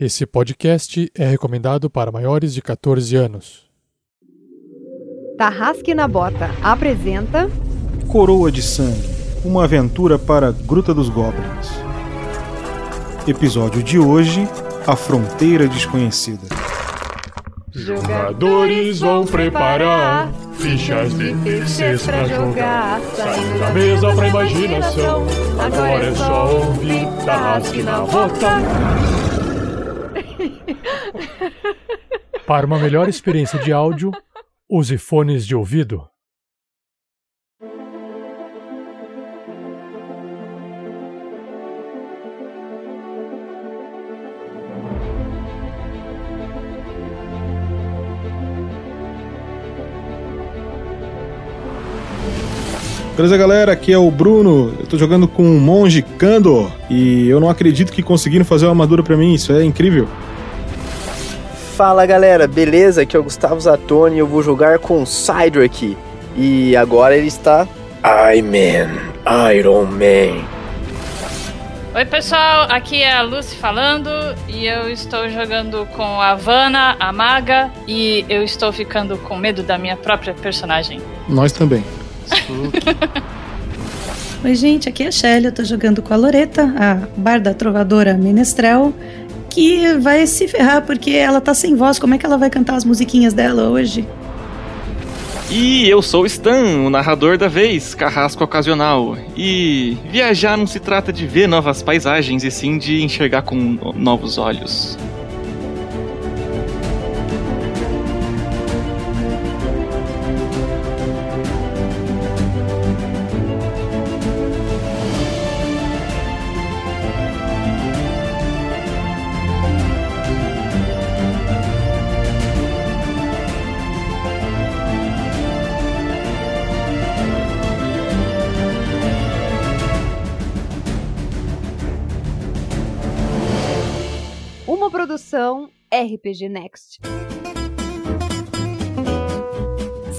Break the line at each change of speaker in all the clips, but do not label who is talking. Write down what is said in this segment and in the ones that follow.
Esse podcast é recomendado para maiores de 14 anos.
Tarrasque na Bota apresenta
Coroa de Sangue Uma aventura para a Gruta dos Goblins. Episódio de hoje: A Fronteira Desconhecida.
Jogadores vão preparar fichas de terceiros pra jogar. Saindo da mesa pra imaginação. Agora é só ouvir Tarrasque na Bota.
Para uma melhor experiência de áudio, use fones de ouvido.
Beleza, galera? Aqui é o Bruno. Eu tô jogando com um monge Kandor e eu não acredito que conseguiram fazer uma armadura pra mim. Isso é incrível.
Fala galera, beleza? Aqui é o Gustavo Zatoni e eu vou jogar com o Cydric. E agora ele está. I Man, Iron Man.
Oi pessoal, aqui é a Lucy falando e eu estou jogando com a Vanna, a Maga, e eu estou ficando com medo da minha própria personagem.
Nós também.
Oi, gente, aqui é a Shelly, eu tô jogando com a Loreta, a barda trovadora menestrel, que vai se ferrar porque ela tá sem voz. Como é que ela vai cantar as musiquinhas dela hoje?
E eu sou o Stan, o narrador da vez, carrasco ocasional. E viajar não se trata de ver novas paisagens, e sim de enxergar com novos olhos.
RPG Next.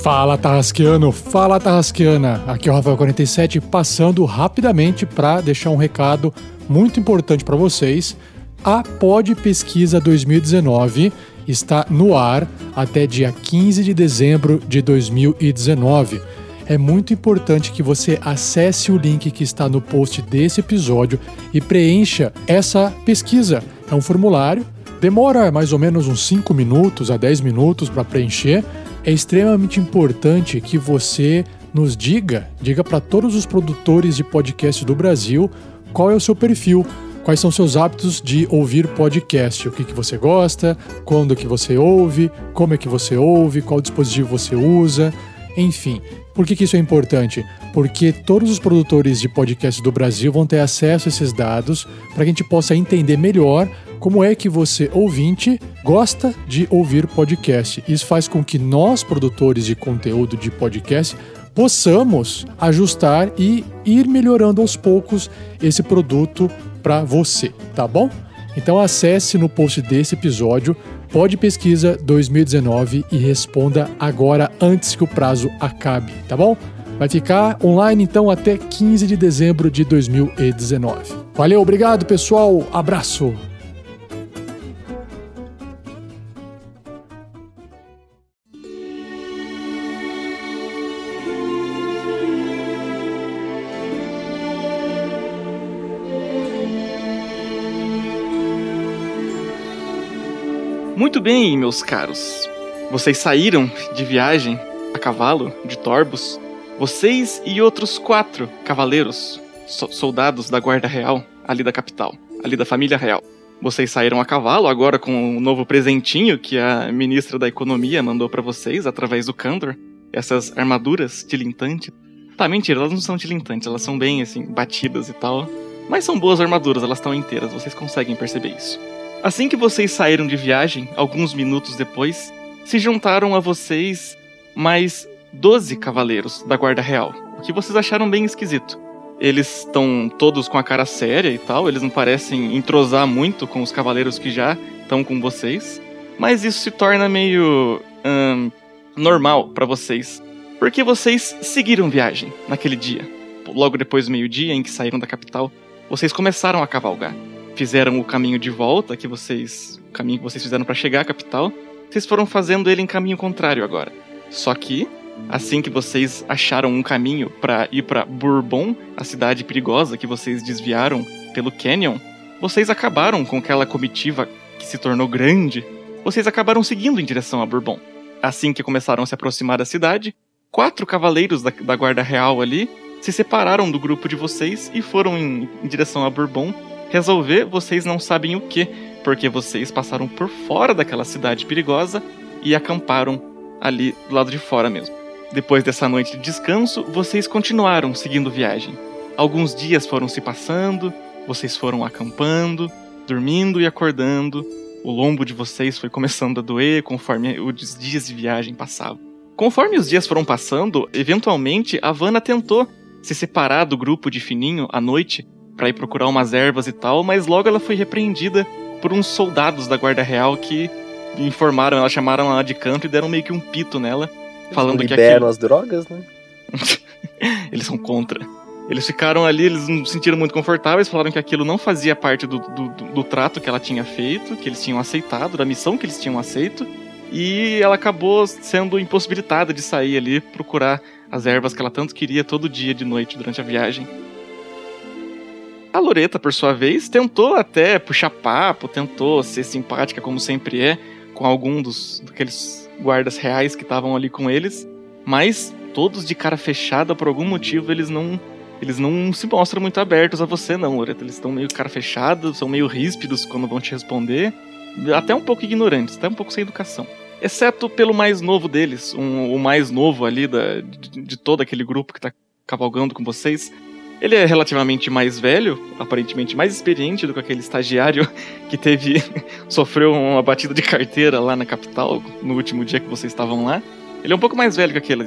Fala Tarrasqueano, fala Tarrasqueana. Aqui é o Rafael47 passando rapidamente para deixar um recado muito importante para vocês. A Pod Pesquisa 2019 está no ar até dia 15 de dezembro de 2019. É muito importante que você acesse o link que está no post desse episódio e preencha essa pesquisa. É um formulário, demora mais ou menos uns 5 minutos a 10 minutos para preencher. É extremamente importante que você nos diga, diga para todos os produtores de podcast do Brasil qual é o seu perfil, quais são seus hábitos de ouvir podcast, o que, que você gosta, quando que você ouve, como é que você ouve, qual dispositivo você usa, enfim. Por que, que isso é importante? Porque todos os produtores de podcast do Brasil vão ter acesso a esses dados para que a gente possa entender melhor como é que você, ouvinte, gosta de ouvir podcast. Isso faz com que nós, produtores de conteúdo de podcast, possamos ajustar e ir melhorando aos poucos esse produto para você, tá bom? Então acesse no post desse episódio Pode Pesquisa 2019 e responda agora antes que o prazo acabe, tá bom? Vai ficar online então até 15 de dezembro de 2019. Valeu, obrigado pessoal, abraço!
Bem, meus caros. Vocês saíram de viagem a cavalo de Torbos. Vocês e outros quatro cavaleiros, so soldados da Guarda Real, ali da capital, ali da família real. Vocês saíram a cavalo agora com um novo presentinho que a ministra da Economia mandou para vocês através do Candor. Essas armaduras tilintantes. Tá, mentira, elas não são tilintantes, elas são bem assim, batidas e tal. Mas são boas armaduras, elas estão inteiras, vocês conseguem perceber isso. Assim que vocês saíram de viagem, alguns minutos depois, se juntaram a vocês mais 12 cavaleiros da Guarda Real, o que vocês acharam bem esquisito. Eles estão todos com a cara séria e tal, eles não parecem entrosar muito com os cavaleiros que já estão com vocês, mas isso se torna meio hum, normal para vocês, porque vocês seguiram viagem naquele dia. Logo depois do meio-dia em que saíram da capital, vocês começaram a cavalgar fizeram o caminho de volta que vocês, o caminho que vocês fizeram para chegar à capital, vocês foram fazendo ele em caminho contrário agora. Só que assim que vocês acharam um caminho para ir para Bourbon, a cidade perigosa que vocês desviaram pelo Canyon, vocês acabaram com aquela comitiva que se tornou grande. Vocês acabaram seguindo em direção a Bourbon. Assim que começaram a se aproximar da cidade, quatro cavaleiros da, da Guarda Real ali se separaram do grupo de vocês e foram em, em direção a Bourbon resolver vocês não sabem o que, porque vocês passaram por fora daquela cidade perigosa e acamparam ali do lado de fora mesmo. Depois dessa noite de descanso, vocês continuaram seguindo viagem. Alguns dias foram se passando, vocês foram acampando, dormindo e acordando. O lombo de vocês foi começando a doer conforme os dias de viagem passavam. Conforme os dias foram passando, eventualmente a Vanna tentou se separar do grupo de Fininho à noite para ir procurar umas ervas e tal, mas logo ela foi repreendida por uns soldados da Guarda Real que informaram, ela chamaram ela de canto e deram meio que um pito nela, falando que aquilo...
as drogas, né?
eles são contra. Eles ficaram ali, eles não se sentiram muito confortáveis, falaram que aquilo não fazia parte do, do, do, do trato que ela tinha feito, que eles tinham aceitado, da missão que eles tinham aceito, e ela acabou sendo impossibilitada de sair ali procurar as ervas que ela tanto queria todo dia de noite durante a viagem. A Loreta, por sua vez, tentou até puxar papo, tentou ser simpática como sempre é com algum dos daqueles guardas reais que estavam ali com eles, mas todos de cara fechada por algum motivo eles não eles não se mostram muito abertos a você não, Loreta. Eles estão meio cara fechado, são meio ríspidos quando vão te responder, até um pouco ignorantes, até um pouco sem educação. Exceto pelo mais novo deles, um, o mais novo ali da, de, de todo aquele grupo que tá cavalgando com vocês. Ele é relativamente mais velho, aparentemente mais experiente do que aquele estagiário que teve. sofreu uma batida de carteira lá na capital no último dia que vocês estavam lá. Ele é um pouco mais velho que aquele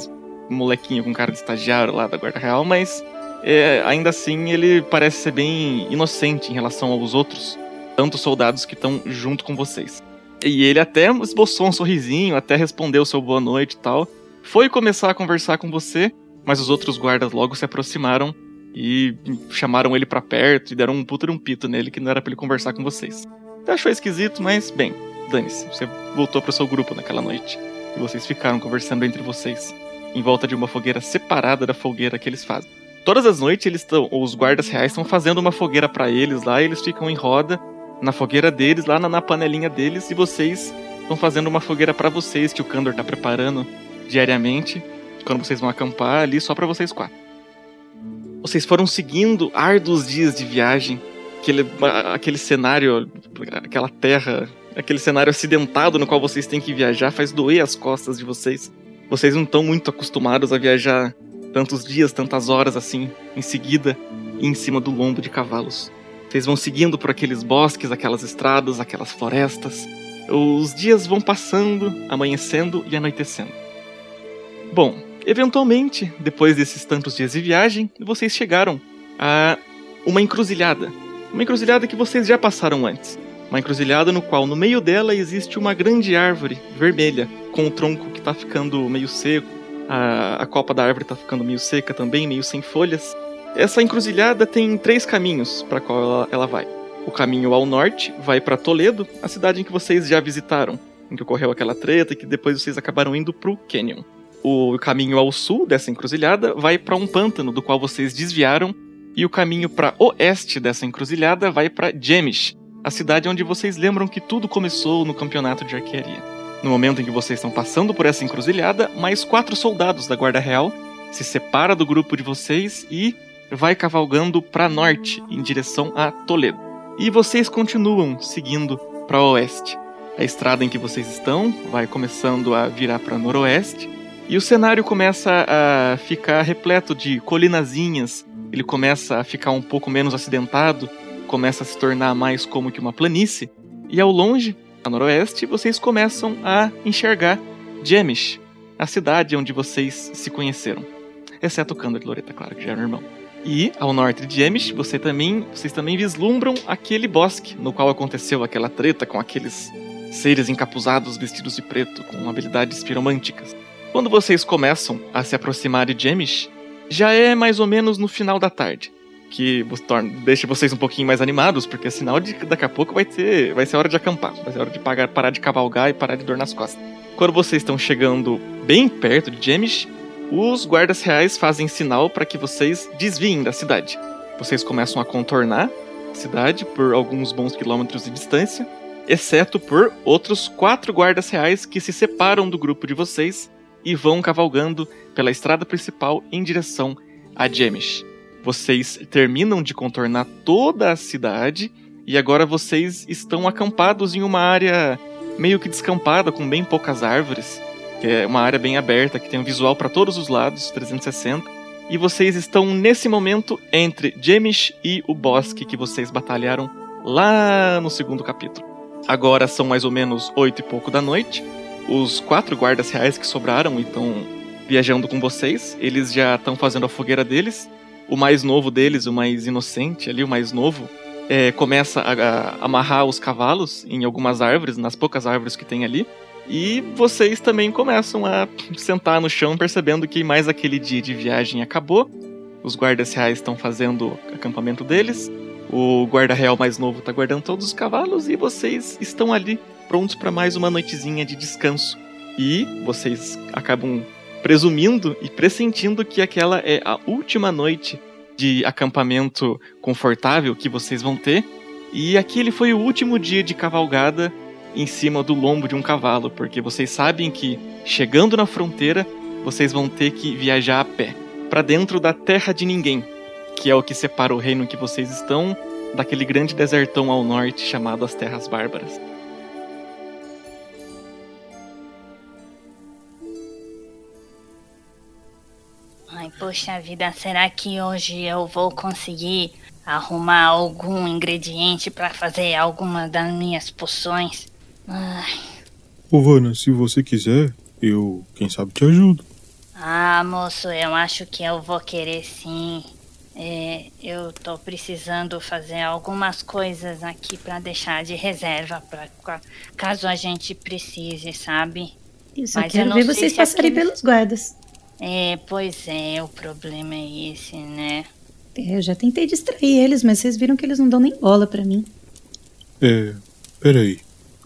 molequinho com cara de estagiário lá da Guarda Real, mas é, ainda assim ele parece ser bem inocente em relação aos outros, tanto soldados que estão junto com vocês. E ele até esboçou um sorrisinho, até respondeu seu boa noite e tal. Foi começar a conversar com você, mas os outros guardas logo se aproximaram e chamaram ele para perto e deram um puto de um pito nele que não era para ele conversar com vocês. Você achou esquisito, mas bem, dane-se. Você voltou pro seu grupo naquela noite e vocês ficaram conversando entre vocês, em volta de uma fogueira separada da fogueira que eles fazem. Todas as noites eles estão, os guardas reais estão fazendo uma fogueira para eles lá, e eles ficam em roda na fogueira deles, lá na, na panelinha deles, e vocês estão fazendo uma fogueira para vocês que o Kandor tá preparando diariamente, quando vocês vão acampar ali só para vocês quatro. Vocês foram seguindo árduos dias de viagem, aquele, aquele cenário, aquela terra, aquele cenário acidentado no qual vocês têm que viajar faz doer as costas de vocês. Vocês não estão muito acostumados a viajar tantos dias, tantas horas assim, em seguida, e em cima do lombo de cavalos. Vocês vão seguindo por aqueles bosques, aquelas estradas, aquelas florestas. Os dias vão passando, amanhecendo e anoitecendo. Bom, eventualmente, depois desses tantos dias de viagem, vocês chegaram a uma encruzilhada. Uma encruzilhada que vocês já passaram antes. Uma encruzilhada no qual no meio dela existe uma grande árvore vermelha, com o tronco que está ficando meio seco, a, a copa da árvore está ficando meio seca também, meio sem folhas. Essa encruzilhada tem três caminhos para qual ela, ela vai. O caminho ao norte vai para Toledo, a cidade em que vocês já visitaram, em que ocorreu aquela treta e que depois vocês acabaram indo pro Canyon. O caminho ao sul dessa encruzilhada vai para um pântano do qual vocês desviaram, e o caminho para oeste dessa encruzilhada vai para Jemish, a cidade onde vocês lembram que tudo começou no campeonato de arquearia. No momento em que vocês estão passando por essa encruzilhada, mais quatro soldados da Guarda Real se separa do grupo de vocês e vai cavalgando para norte, em direção a Toledo. E vocês continuam seguindo para oeste. A estrada em que vocês estão vai começando a virar para noroeste e o cenário começa a ficar repleto de colinazinhas. Ele começa a ficar um pouco menos acidentado, começa a se tornar mais como que uma planície. E ao longe, a noroeste, vocês começam a enxergar Jemish, a cidade onde vocês se conheceram. Exceto o Kandor e Loreta, claro, que já eram irmão. E, ao norte de Jemish, você também, vocês também vislumbram aquele bosque no qual aconteceu aquela treta com aqueles seres encapuzados vestidos de preto com habilidades piromânticas. Quando vocês começam a se aproximar de Jemish, já é mais ou menos no final da tarde. que deixa vocês um pouquinho mais animados, porque é sinal de que daqui a pouco vai ter, vai ser hora de acampar, vai ser hora de pagar, parar de cavalgar e parar de dor nas costas. Quando vocês estão chegando bem perto de Jemish, os guardas reais fazem sinal para que vocês desviem da cidade. Vocês começam a contornar a cidade por alguns bons quilômetros de distância, exceto por outros quatro guardas reais que se separam do grupo de vocês e vão cavalgando pela estrada principal em direção a Jemish. Vocês terminam de contornar toda a cidade e agora vocês estão acampados em uma área meio que descampada, com bem poucas árvores, que é uma área bem aberta, que tem um visual para todos os lados, 360. E vocês estão nesse momento entre Jemish e o bosque que vocês batalharam lá no segundo capítulo. Agora são mais ou menos oito e pouco da noite. Os quatro guardas reais que sobraram e estão viajando com vocês, eles já estão fazendo a fogueira deles. O mais novo deles, o mais inocente ali, o mais novo, é, começa a, a amarrar os cavalos em algumas árvores, nas poucas árvores que tem ali. E vocês também começam a sentar no chão, percebendo que mais aquele dia de viagem acabou. Os guardas reais estão fazendo acampamento deles. O guarda real mais novo está guardando todos os cavalos e vocês estão ali prontos para mais uma noitezinha de descanso. E vocês acabam presumindo e pressentindo que aquela é a última noite de acampamento confortável que vocês vão ter. E aquele foi o último dia de cavalgada em cima do lombo de um cavalo, porque vocês sabem que chegando na fronteira, vocês vão ter que viajar a pé para dentro da terra de ninguém, que é o que separa o reino que vocês estão daquele grande desertão ao norte chamado as Terras Bárbaras.
Poxa vida, será que hoje eu vou conseguir arrumar algum ingrediente para fazer alguma das minhas poções? Ai.
Ô, Vanna, se você quiser, eu, quem sabe, te ajudo.
Ah, moço, eu acho que eu vou querer sim. É, eu tô precisando fazer algumas coisas aqui para deixar de reserva para caso a gente precise, sabe?
Eu só Mas quero eu ver vocês passarem aqui... pelos guardas.
É, pois é, o problema é esse, né?
É, eu já tentei distrair eles, mas vocês viram que eles não dão nem bola para mim.
É, peraí.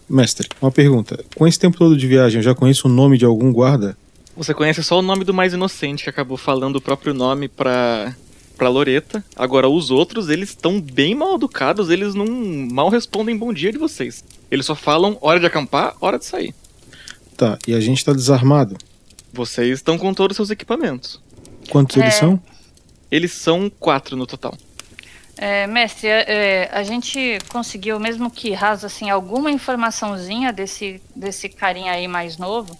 Mestre, uma pergunta. Com esse tempo todo de viagem, eu já conheço o nome de algum guarda?
Você conhece só o nome do mais inocente, que acabou falando o próprio nome pra, pra Loreta. Agora, os outros, eles estão bem mal educados, eles não mal respondem bom dia de vocês. Eles só falam hora de acampar, hora de sair.
Tá, e a gente tá desarmado?
Vocês estão com todos os seus equipamentos.
Quantos é... eles são?
Eles são quatro no total.
É, mestre, é, é, a gente conseguiu, mesmo que rasa, assim, alguma informaçãozinha desse, desse carinha aí mais novo?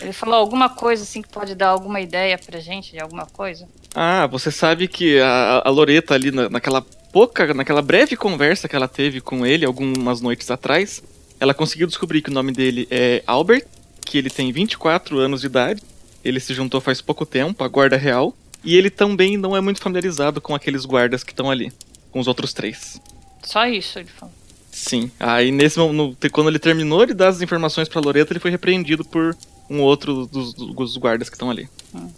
Ele falou alguma coisa, assim, que pode dar alguma ideia pra gente de alguma coisa?
Ah, você sabe que a, a Loreta ali, na, naquela pouca, naquela breve conversa que ela teve com ele algumas noites atrás, ela conseguiu descobrir que o nome dele é Albert, que ele tem 24 anos de idade, ele se juntou faz pouco tempo à Guarda Real, e ele também não é muito familiarizado com aqueles guardas que estão ali, com os outros três.
Só isso, ele falou.
Sim. Aí nesse no, quando ele terminou de dar as informações para Loreto, ele foi repreendido por um outro dos, dos guardas que estão ali. Hum.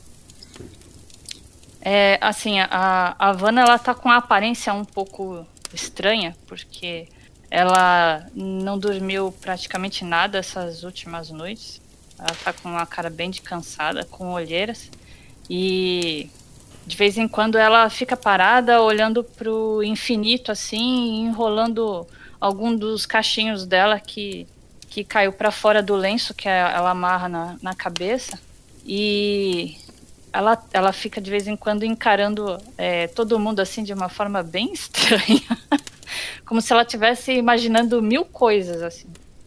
É, assim, a, a Vanna ela tá com a aparência um pouco estranha, porque ela não dormiu praticamente nada essas últimas noites. Ela tá com uma cara bem de cansada, com olheiras. E de vez em quando ela fica parada olhando pro infinito assim, enrolando algum dos cachinhos dela que, que caiu para fora do lenço que ela amarra na, na cabeça. E ela, ela fica de vez em quando encarando é, todo mundo assim de uma forma bem estranha. Como se ela estivesse imaginando mil coisas assim.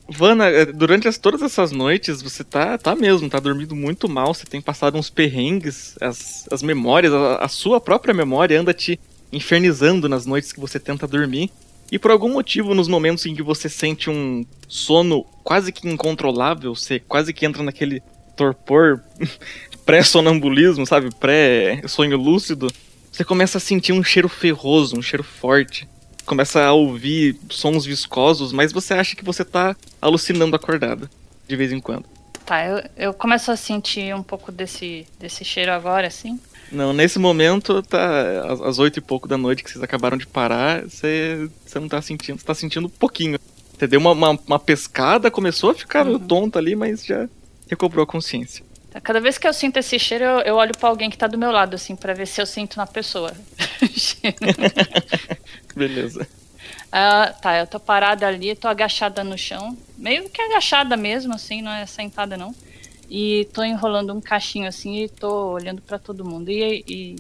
Vana, é, durante as, todas essas noites, você tá, tá mesmo, tá dormindo muito mal, você tem passado uns perrengues, as, as memórias, a, a sua própria memória anda te infernizando nas noites que você tenta dormir. E por algum motivo, nos momentos em que você sente um sono quase que incontrolável, você quase que entra naquele torpor pré-sonambulismo, sabe? Pré-sonho lúcido, você começa a sentir um cheiro ferroso, um cheiro forte começa a ouvir sons viscosos, mas você acha que você tá alucinando acordada, de vez em quando.
Tá, eu, eu começo a sentir um pouco desse, desse cheiro agora, assim.
Não, nesse momento, tá às- oito e pouco da noite que vocês acabaram de parar, você, você não tá sentindo, você tá sentindo um pouquinho. Você deu uma, uma, uma pescada, começou a ficar meio tonto ali, mas já recobrou a consciência.
Cada vez que eu sinto esse cheiro, eu, eu olho pra alguém que tá do meu lado, assim, pra ver se eu sinto na pessoa.
Beleza.
Ah, tá, eu tô parada ali, tô agachada no chão, meio que agachada mesmo, assim, não é sentada não. E tô enrolando um cachinho assim e tô olhando pra todo mundo e, e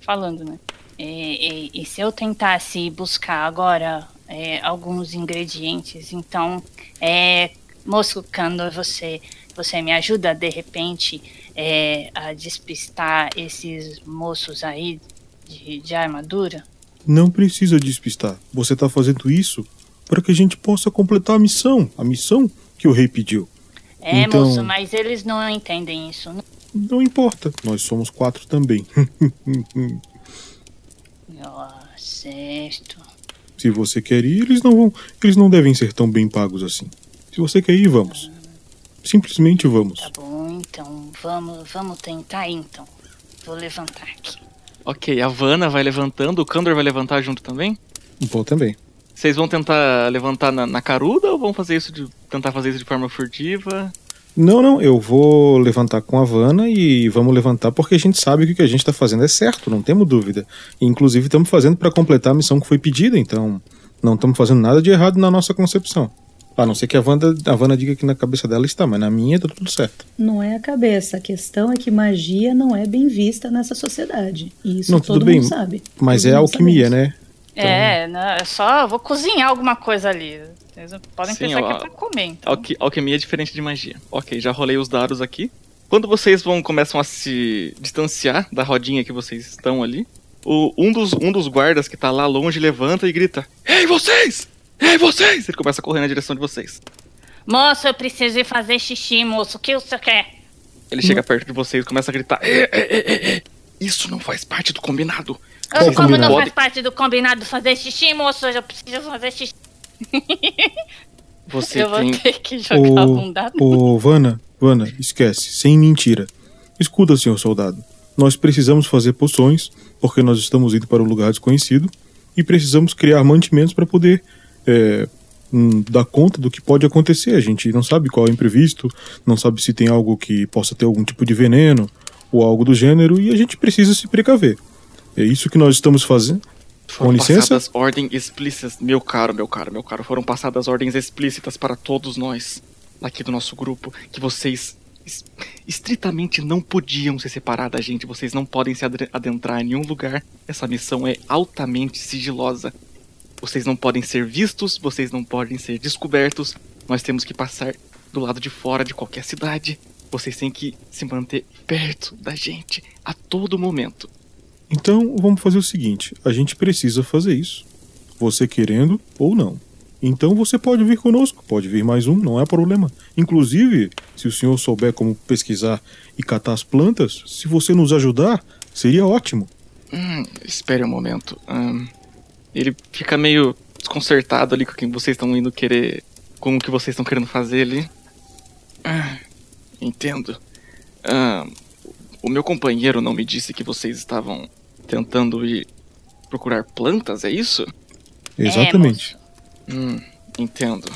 falando, né?
E, e- e se eu tentasse buscar agora é, alguns ingredientes, então, é, moço Candor, você, você me ajuda de repente é, a despistar esses moços aí de, de armadura?
Não precisa despistar. Você tá fazendo isso para que a gente possa completar a missão. A missão que o rei pediu.
É,
Então-
moço, mas eles não entendem isso. não?
Não importa. Nós somos quatro também.
Ah, certo.
Se você quer ir, eles não vão. Eles não devem ser tão bem pagos assim. Se você quer ir, vamos. Simplesmente vamos.
Tá bom, então vamos, vamos tentar então. Vou levantar aqui.
Ok, a Vanna vai levantando, o Kandor vai levantar junto também?
Vou também.
Vocês vão tentar levantar na, na caruda ou vão fazer isso de. tentar fazer isso de forma furtiva?
Não, não, eu vou levantar com a Havana e vamos levantar porque a gente sabe que o que a gente tá fazendo é certo, não temos dúvida. E, inclusive estamos fazendo para completar a missão que foi pedida, então não estamos fazendo nada de errado na nossa concepção. A não ser que a Wanda, a Vanna diga que na cabeça dela está, mas na minha tá tudo certo.
Não é a cabeça. A questão é que magia não é bem vista nessa sociedade. E isso
Não,
todo
tudo bem,
mundo sabe.
Mas
Todo
é
mundo
alquimia, né?
É, não, é só eu vou cozinhar alguma coisa ali. Vocês podem
Sim,
pensar
ó,
que é pra comer. Então.
Alqui- alquimia é diferente de magia. Ok, já rolei os dados aqui. Quando vocês vão começam a se distanciar da rodinha que vocês estão ali, o- um, dos, um dos guardas que tá lá longe levanta e grita: Ei, vocês! Ei, vocês! Ele começa a correr na direção de vocês.
Moço, eu preciso ir fazer xixi, moço. O que você quer?
Ele chega perto de vocês e começa a gritar: "Ei, ei, ei, ei, ei, Isso não faz parte do combinado.
Eu, como não
combinado?
faz parte do combinado fazer xixi, moço, eu preciso fazer xixi.
Você
eu vou
tem.
ter que jogar um
Ô,
dado.
ô, Vanna, Vanna, esquece, sem mentira. Escuta, senhor soldado. Nós precisamos fazer poções, porque nós estamos indo para um lugar desconhecido, e precisamos criar mantimentos para poder é, hum, dar conta do que pode acontecer. A gente não sabe qual é o imprevisto, não sabe se tem algo que possa ter algum tipo de veneno ou algo do gênero, e a gente precisa se precaver. É isso que nós estamos fazendo.
Foram
Com licença?
passadas ordens explícitas. Meu caro, meu caro, meu caro. Foram passadas ordens explícitas para todos nós, aqui do nosso grupo, que vocês es- estritamente não podiam se separar da gente. Vocês não podem se adentrar em nenhum lugar. Essa missão é altamente sigilosa. Vocês não podem ser vistos, vocês não podem ser descobertos. Nós temos que passar do lado de fora de qualquer cidade. Vocês têm que se manter perto da gente a todo momento.
Então vamos fazer o seguinte: a gente precisa fazer isso. Você querendo ou não. Então você pode vir conosco, pode vir mais um, não é problema. Inclusive, se o senhor souber como pesquisar e catar as plantas, se você nos ajudar, seria ótimo.
Hum, espere um momento. Ahn, ele fica meio desconcertado ali com quem vocês estão indo querer. Com o que vocês estão querendo fazer ali. Ah, entendo. Ahn, o meu companheiro não me disse que vocês estavam tentando ir procurar plantas, é isso?
Exatamente.
Hum, entendo.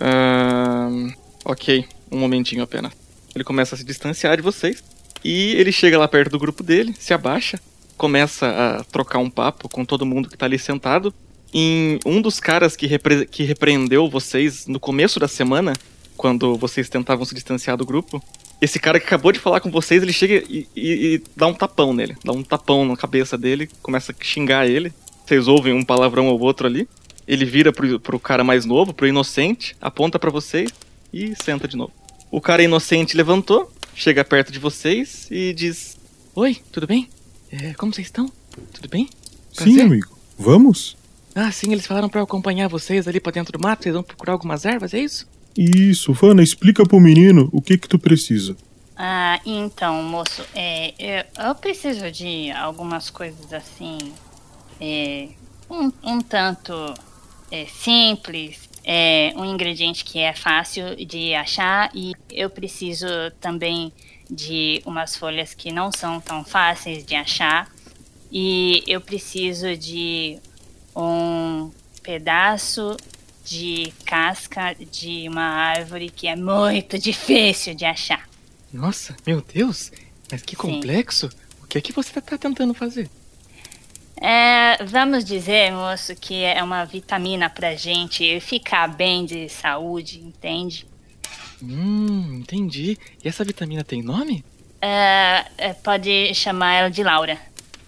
Ahn, ok, um momentinho apenas. Ele começa a se distanciar de vocês. E ele chega lá perto do grupo dele, se abaixa, começa a trocar um papo com todo mundo que tá ali sentado. Em um dos caras que, repre- que repreendeu vocês no começo da semana, quando vocês tentavam se distanciar do grupo, esse cara que acabou de falar com vocês, ele chega e, e- e dá um tapão nele. Dá um tapão na cabeça dele, começa a xingar ele. Vocês ouvem um palavrão ou outro ali. Ele vira pro, pro cara mais novo, pro inocente, aponta pra vocês e senta de novo. O cara inocente levantou, chega perto de vocês e diz: Oi, tudo bem? É, como vocês estão? Tudo bem?
Sim,
Prazer.
amigo. Vamos?
Ah, sim, eles falaram pra eu acompanhar vocês ali pra dentro do mato, vocês vão procurar algumas ervas, é isso?
Isso, Vana, explica pro menino o que que tu precisa.
Ah, então, moço, é, eu, eu preciso de algumas coisas assim, é, um, um tanto é, simples, é, um ingrediente que é fácil de achar e eu preciso também de umas folhas que não são tão fáceis de achar. E eu preciso de um pedaço de casca de uma árvore que é muito difícil de achar.
Nossa, meu Deus! Mas que
Sim.
complexo! O que é que você tá tentando fazer?
É, vamos dizer, moço, que é uma vitamina pra gente ficar bem de saúde, entende?
Hum, entendi. E essa vitamina tem nome?
É, é, pode chamar ela de Laura.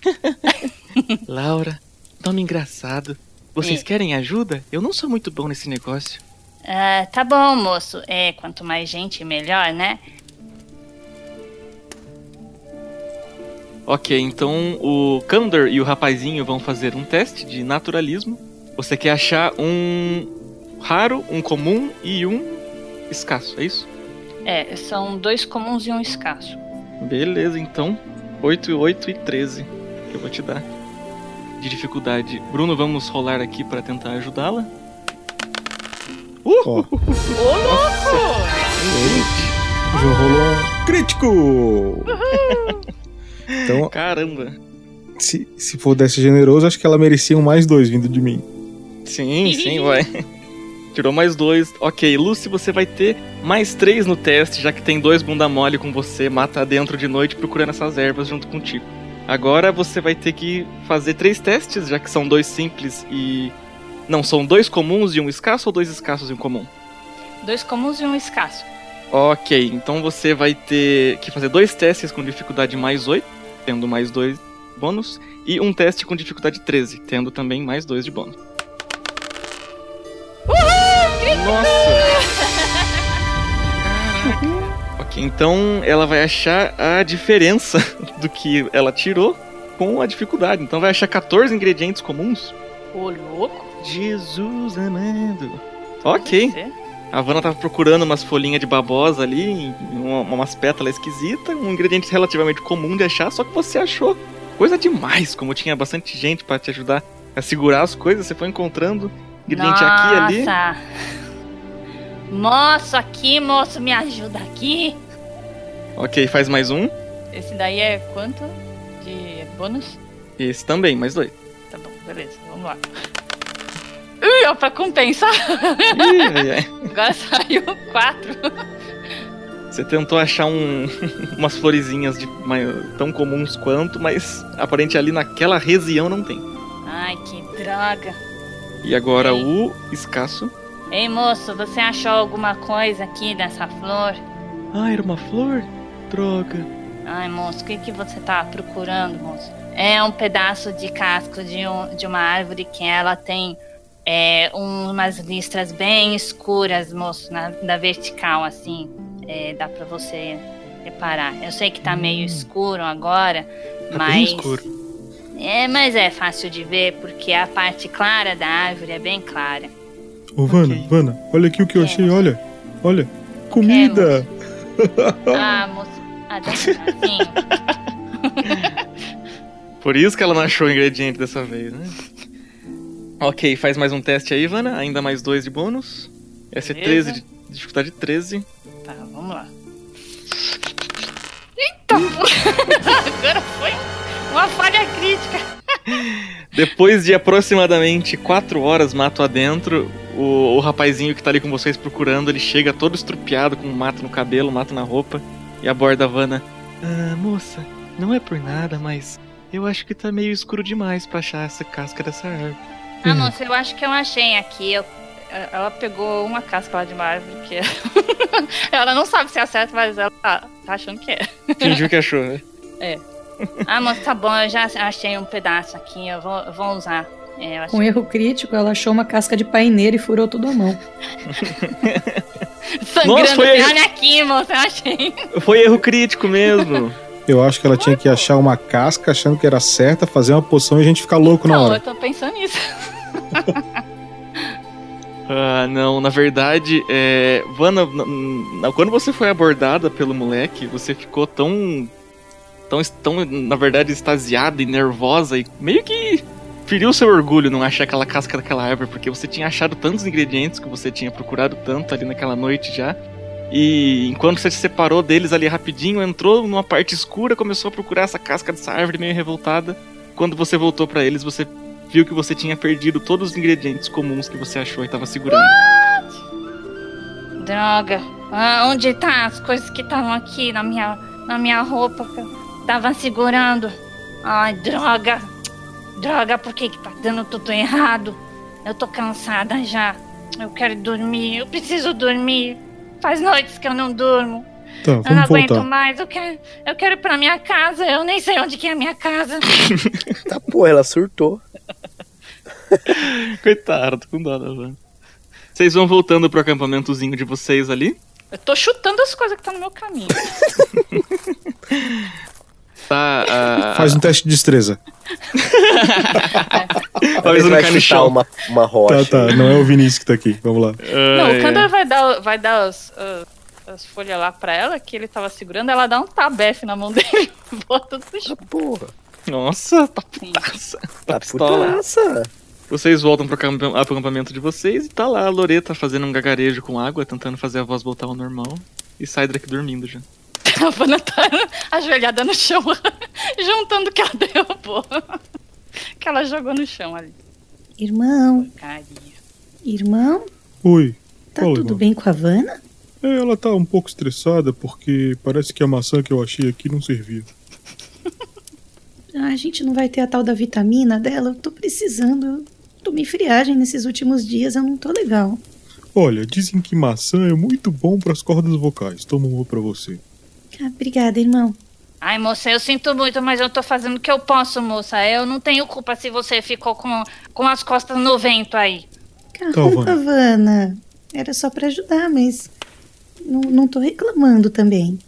Laura, nome engraçado. Vocês
É.
querem ajuda? Eu não sou muito bom nesse negócio.
É, tá bom, moço. É, quanto mais gente, melhor, né?
Ok, então o Kandor e o rapazinho vão fazer um teste de naturalismo. Você quer achar um raro, um comum e um escasso, é isso?
É, são dois comuns e um escasso.
Beleza, então. 8, 8 e 13 que eu vou te dar. De dificuldade. Bruno, vamos rolar aqui para tentar ajudá-la. Uh!
Ó,
Ô, louco!
já rolou um crítico! Então,
Caramba!
se, se for desse generoso, acho que ela merecia um mais dois vindo de mim.
Sim, sim, vai. Tirou mais dois. Ok, Lucy, você vai ter mais três no teste, já que tem dois bunda mole com você, mata dentro de noite procurando essas ervas junto contigo. Agora você vai ter que fazer três testes, já que são dois simples e. Não, são dois comuns e um escasso ou dois escassos e um comum?
Dois comuns e um escasso.
Ok, então você vai ter que fazer dois testes com dificuldade mais 8, tendo mais dois bônus, e um teste com dificuldade 13, tendo também mais dois de bônus. Nossa! Caraca. Ok, então ela vai achar a diferença do que ela tirou com a dificuldade. Então vai achar 14 ingredientes comuns.
Ô, louco!
Jesus amado. Ok. A Vanna tava procurando umas folhinhas de babosa ali, uma- umas pétalas esquisitas, um ingrediente relativamente comum de achar, só que você achou coisa demais, como tinha bastante gente pra te ajudar a segurar as coisas, você foi encontrando ingrediente aqui e ali.
Moço, aqui, moço, me ajuda aqui.
Ok, faz mais um.
Esse daí é quanto de bônus?
Esse também, mais dois.
Tá bom, beleza, vamos lá. Ui, ó, pra compensar.
Ih.
Agora saiu quatro.
Você tentou achar um, umas florezinhas de, tão comuns quanto, mas aparente ali naquela região não tem.
Ai, que droga.
E agora
Ei.
o escasso.
Ei, moço, você achou alguma coisa aqui dessa flor?
Ah, era uma flor? Droga.
Ai, moço, o que, que você tá procurando, moço? É um pedaço de casco de, um, de uma árvore que ela tem é, umas listras bem escuras, moço, na, da vertical, assim. É, dá pra você reparar. Eu sei que tá meio escuro agora,
Tá bem
mas.
escuro.
É, mas é fácil de ver porque a parte clara da árvore é bem clara.
Ô, Vana,
Ok.
Vana, olha aqui o que eu achei, olha. Olha. Comida!
Ah, moço. Ah, pedacinho.
Por isso que ela não achou o ingrediente dessa vez, né? Ok, faz mais um teste aí, Ivana. Ainda mais dois de bônus. Essa é
Beleza.
13, de dificuldade 13.
Tá, vamos lá. Eita! Agora foi uma falha crítica.
Depois de aproximadamente 4 horas mato adentro, o, o rapazinho que tá ali com vocês procurando, ele chega todo estrupiado, com um mato no cabelo, mato na roupa, e aborda a Vanna. Ah, moça, não é por nada, mas eu acho que tá meio escuro demais pra achar essa casca dessa árvore.
Ah, moço, eu acho que eu achei aqui. Eu
Ela pegou uma casca lá de uma árvore que é. ela não sabe se é certo, mas ela tá, tá achando que é.
Fingiu que achou, né?
Ah, moço, tá bom, eu já achei um pedaço aqui, eu vou, eu vou usar. É, eu acho
Com erro crítico, ela achou uma casca de paineira e furou tudo a mão.
Sangrando.
Nossa, foi-
Olha aqui, moço, eu achei.
Foi erro crítico mesmo.
Eu acho que ela tinha que achar uma casca achando que era certa, fazer uma poção e a gente ficar louco na
Não, eu
hora.
tô pensando nisso.
Ah, não, na verdade, é. N- quando você foi abordada pelo moleque, você ficou tão. Tão, tão na verdade, extasiada e nervosa e meio que feriu seu orgulho não achar aquela casca daquela árvore, porque você tinha achado tantos ingredientes que você tinha procurado tanto ali naquela noite já, E enquanto você se separou deles ali rapidinho, entrou numa parte escura, começou a procurar essa casca dessa árvore meio revoltada. Quando você voltou para eles, você viu que você tinha perdido todos os ingredientes comuns que você achou e estava segurando.
Droga. Ah, onde tá as coisas que estavam aqui na minha, na minha roupa tava segurando? Ai, droga. Droga, por que que tá dando tudo errado? Eu tô cansada já. Eu quero dormir. Eu preciso dormir. Faz noites que eu não durmo.
Tá,
Eu não aguento
voltar.
mais. Eu quero, eu quero ir pra minha casa. Eu nem sei onde que é a minha casa.
Tá, porra, ela surtou.
Coitado, tô com dó da Van. Vocês vão voltando pro acampamentozinho de vocês ali.
Eu tô chutando as coisas que tá no meu caminho.
Tá. ah,
Faz um teste de destreza.
Talvez
Ele
não
vai
caia no
chutar
chão.
uma, uma
Tá,
rocha.
tá. Não é o Vinícius que tá aqui. Vamos lá.
Não, o Kandor
ai.
vai dar, vai dar as, as, as folhas lá pra ela, que ele tava segurando, ela dá um tabefe na mão dele e bota no chão.
Porra.
Nossa, tá putaça.
Tá
pistola.
putaça.
Vocês voltam pro acampamento de vocês e tá lá a Loreta fazendo um gagarejo com água, tentando fazer a voz voltar ao normal. E sai daqui dormindo já.
A Vanna tá ajoelhada no chão, juntando o que ela derrubou. Que ela jogou no chão ali.
Irmão,
Carinha.
irmão,
Oi.
tá
Fala,
tudo
irmão.
bem com a Vanna?
É, ela tá um pouco estressada porque parece que a maçã que eu achei aqui não servia.
Ah, a gente não vai ter a tal da vitamina dela. Eu tô precisando. Eu tomei friagem nesses últimos dias, eu não tô legal.
Olha, dizem que maçã é muito bom pras cordas vocais. Toma uma pra você.
Ah, obrigada, irmão.
Ai, moça, eu sinto muito, mas eu tô fazendo o que eu posso, moça. Eu não tenho culpa se você ficou com, com as costas no vento aí.
Calma,
Vanna.
Vanna. Era só pra ajudar, mas. Não, não tô reclamando também.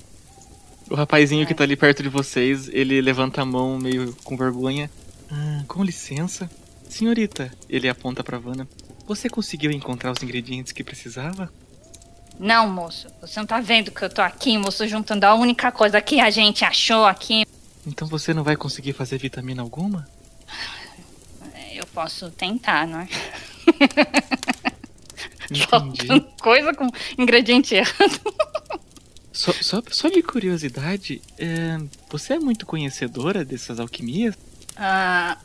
O rapazinho que tá ali perto de vocês, ele levanta a mão meio com vergonha. Ah, com licença. Senhorita, ele aponta pra Vanna. Você conseguiu encontrar os ingredientes que precisava?
Não, moço. Você não tá vendo que eu tô aqui, moço, juntando a única coisa que a gente achou aqui.
Então você não vai conseguir fazer vitamina alguma?
Eu posso tentar, não é?
Entendi.
Coisa com ingrediente errado.
Só, só, só de curiosidade, é, você é muito conhecedora dessas alquimias?
Ah,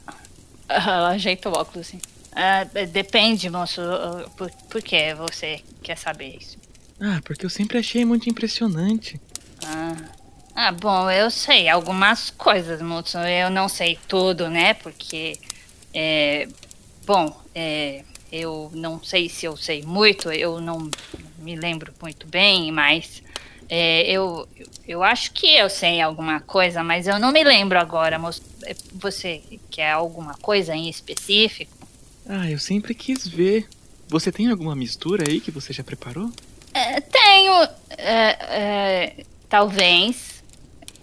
Ela ajeita o óculos assim.
ah, depende, moço. ah, Por, por que você quer saber isso?
Ah, porque eu sempre achei muito impressionante.
Ah, ah, bom, eu sei algumas coisas, moço. Eu não sei tudo, né? Porque, é, bom, é, eu não sei se eu sei muito, eu não me lembro muito bem, mas é, eu, eu acho que eu sei alguma coisa, mas eu não me lembro agora, moço. É, Você quer alguma coisa em específico?
Ah, eu sempre quis ver. Você tem alguma mistura aí que você já preparou?
É, tenho, é, é, talvez.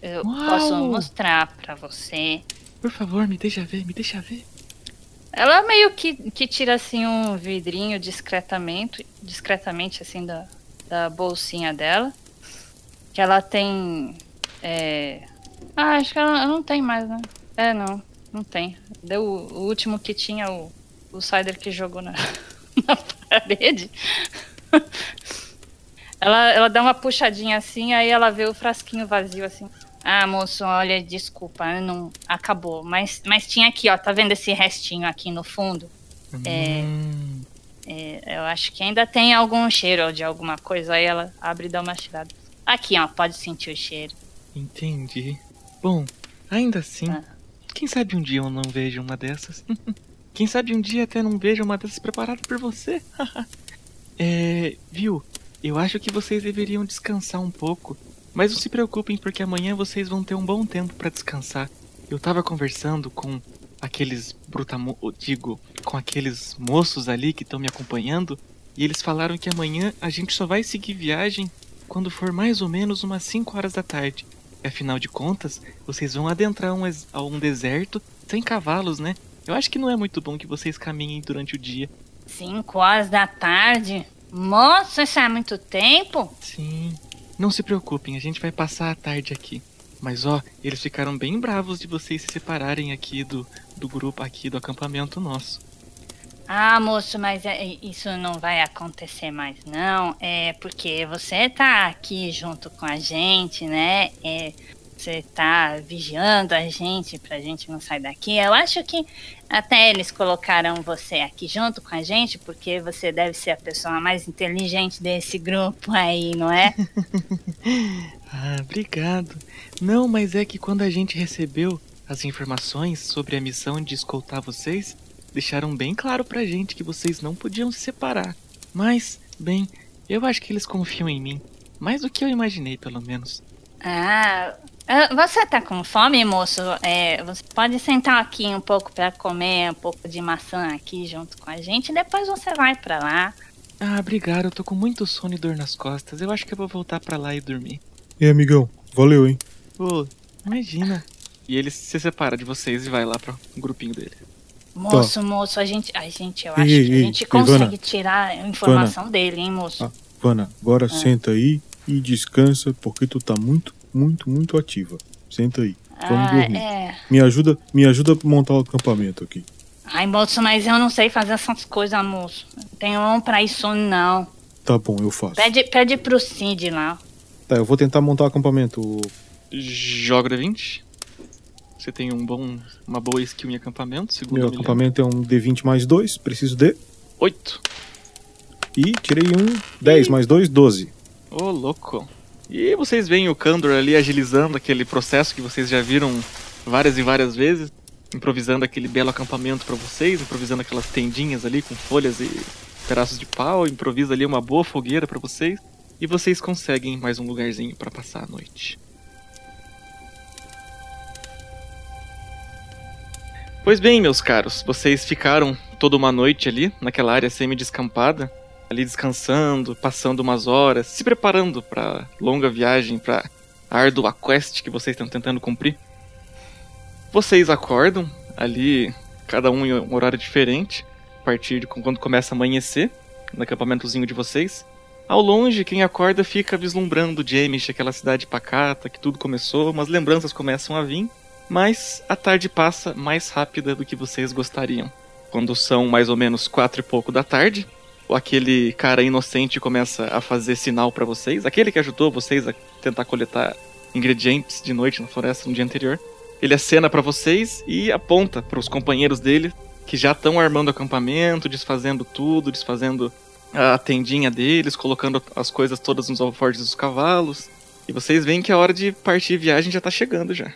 Eu
Uau!
posso mostrar pra você.
Por favor, me deixa ver, me deixa ver.
Ela meio que, que tira assim um vidrinho discretamente, discretamente assim da, da bolsinha dela. Que ela tem. É... Ah, acho que ela não tem mais, né? É, não, não tem. Deu o, último que tinha o, o Cider que jogou na, na parede. ela, ela dá uma puxadinha assim, aí ela vê o frasquinho vazio assim.
Ah, moço, olha, desculpa, não acabou. Mas, mas tinha aqui, ó, tá vendo esse restinho aqui no fundo? É,
Hum,
é, eu acho que ainda tem algum cheiro de alguma coisa. Aí ela abre e dá uma cheirada. Aqui, ó, pode sentir o cheiro.
entendi. Bom, ainda assim,
Ah.
quem sabe um dia eu não vejo uma dessas? quem sabe um dia até não vejo uma dessas preparada por você? é, viu? Eu acho que vocês deveriam descansar um pouco. Mas não se preocupem, porque amanhã vocês vão ter um bom tempo pra descansar. Eu tava conversando com aqueles brutamo... digo, com aqueles moços ali que estão me acompanhando, e eles falaram que amanhã a gente só vai seguir viagem quando for mais ou menos umas 5 horas da tarde. Afinal de contas, vocês vão adentrar um, a um deserto sem cavalos, né? Eu acho que não é muito bom que vocês caminhem durante o dia.
Cinco horas da tarde? Moço, isso é muito tempo?
Sim. Não se preocupem, a gente vai passar a tarde aqui. Mas ó, eles ficaram bem bravos de vocês se separarem aqui do, do grupo, aqui do acampamento nosso.
Ah, moço, mas é- isso não vai acontecer mais, não. É porque você tá aqui junto com a gente, né? É, você tá vigiando a gente pra gente não sair daqui. Eu acho que até eles colocaram você aqui junto com a gente, porque você deve ser a pessoa mais inteligente desse grupo aí, não é?
Ah, obrigado. Não, mas é que quando a gente recebeu as informações sobre a missão de escoltar vocês, deixaram bem claro pra gente que vocês não podiam se separar. Mas, bem, eu acho que eles confiam em mim. Mais do que eu imaginei, pelo menos.
Ah, ah, você tá com fome, moço? É, você pode sentar aqui um pouco pra comer um pouco de maçã aqui junto com a gente, depois você vai pra lá.
Ah, obrigado. Eu tô com muito sono e dor nas costas. Eu acho que eu vou voltar pra lá e dormir.
E amigão, valeu, hein?
Pô, imagina. E ele se separa de vocês e vai lá pro grupinho dele.
Moço, moço, a gente, a gente, eu
Ei,
acho que a
ei,
gente
ei,
consegue
Ivana.
tirar a informação dele, hein, moço?
Ah, Vana, agora
Ah.
senta aí e descansa, porque tu tá muito, muito, muito ativa. Senta aí. Vamos
Ah,
dormir.
é.
Me ajuda, me ajuda a montar o acampamento aqui.
Ai, moço, mas eu não sei fazer essas coisas, moço. Não tenho mão pra isso, não.
Tá bom, eu faço.
Pede, pede pro Cid lá.
Tá, eu vou tentar montar o acampamento.
Joga D20. Você tem um bom, uma boa skill em acampamento, segundo
Meu
lembro.
acampamento é um D20 mais 2, preciso de.
8.
E tirei um 10 mais 2, 12.
Ô, louco. E vocês veem o Kandor ali agilizando aquele processo que vocês já viram várias e várias vezes, improvisando aquele belo acampamento pra vocês, improvisando aquelas tendinhas ali com folhas e pedaços de pau, improvisa ali uma boa fogueira pra vocês, e vocês conseguem mais um lugarzinho pra passar a noite. Pois bem, meus caros, vocês ficaram toda uma noite ali, naquela área semi-descampada, ali descansando, passando umas horas, se preparando para longa viagem, para árdua quest que vocês estão tentando cumprir. Vocês acordam ali, cada um em um horário diferente, a partir de quando começa a amanhecer, no acampamentozinho de vocês. Ao longe, quem acorda fica vislumbrando Jamish, aquela cidade pacata que tudo começou, umas lembranças começam a vir, mas a tarde passa mais rápida do que vocês gostariam. Quando são mais ou menos quatro e pouco da tarde, aquele cara inocente começa a fazer sinal pra vocês, aquele que ajudou vocês a tentar coletar ingredientes de noite na floresta no dia anterior. Ele acena pra vocês e aponta para os companheiros dele que já estão armando acampamento, desfazendo tudo, desfazendo a tendinha deles, colocando as coisas todas nos alforjes dos cavalos. E vocês veem que a hora de partir viagem já tá chegando já.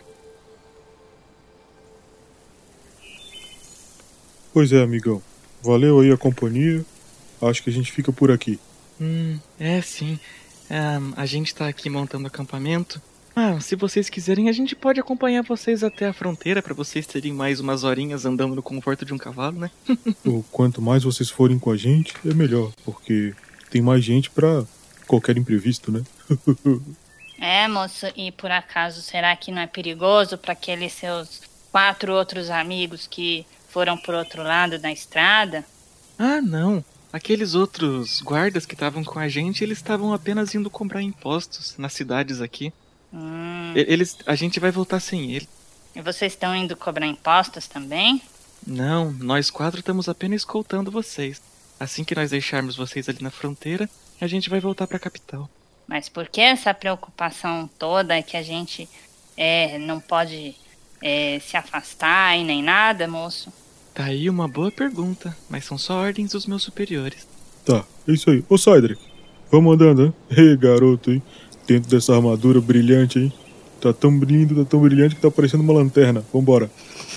Pois é, amigão. Valeu aí a companhia. Acho que a gente fica por aqui.
Hum, é sim. Ah, a gente tá aqui montando acampamento. Ah, se vocês quiserem, a gente pode acompanhar vocês até a fronteira para vocês terem mais umas horinhas andando no conforto de um cavalo, né?
O quanto mais vocês forem com a gente, é melhor, porque tem mais gente pra qualquer imprevisto, né?
É, moço, e por acaso será que não é perigoso para aqueles seus quatro outros amigos que foram pro outro lado da estrada?
Ah, não. Aqueles outros guardas que estavam com a gente, eles estavam apenas indo comprar impostos nas cidades aqui.
Hum,
Eles, a gente vai voltar sem ele.
e vocês estão indo cobrar impostos também?
Não, nós quatro estamos apenas escoltando vocês. Assim que nós deixarmos vocês ali na fronteira, a gente vai voltar para a capital.
Mas por que essa preocupação toda que a gente é, não pode é, se afastar e nem nada, moço?
Tá aí uma boa pergunta, mas são só ordens dos meus superiores.
Tá, é isso aí. Ô, Cydric, vamos andando, hein? Ei, garoto, hein? Dentro dessa armadura brilhante, hein? Tá tão lindo, tá tão brilhante que tá parecendo uma lanterna. Vambora.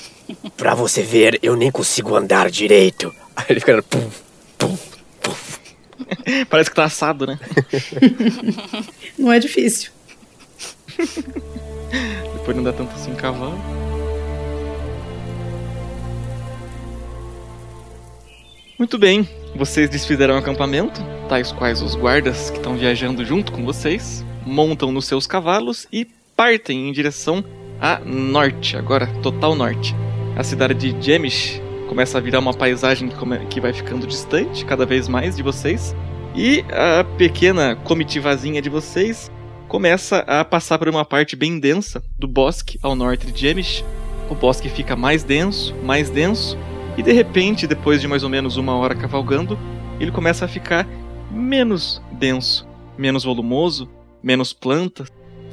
Pra você ver, eu nem consigo andar direito. Aí ele fica. Pum, pum.
Parece que tá assado, né?
Não é difícil.
Depois não dá tanto assim em cavalo. Muito bem, vocês desfizeram o acampamento, tais quais os guardas que estão viajando junto com vocês, montam nos seus cavalos e partem em direção a norte, agora total norte. A cidade de Jemish começa a virar uma paisagem que, vai ficando distante cada vez mais de vocês, e a pequena comitivazinha de vocês começa a passar por uma parte bem densa do bosque ao norte de Jemish. O bosque fica mais denso, mais denso, E de repente, depois de mais ou menos uma hora cavalgando, ele começa a ficar menos denso, menos volumoso, menos plantas.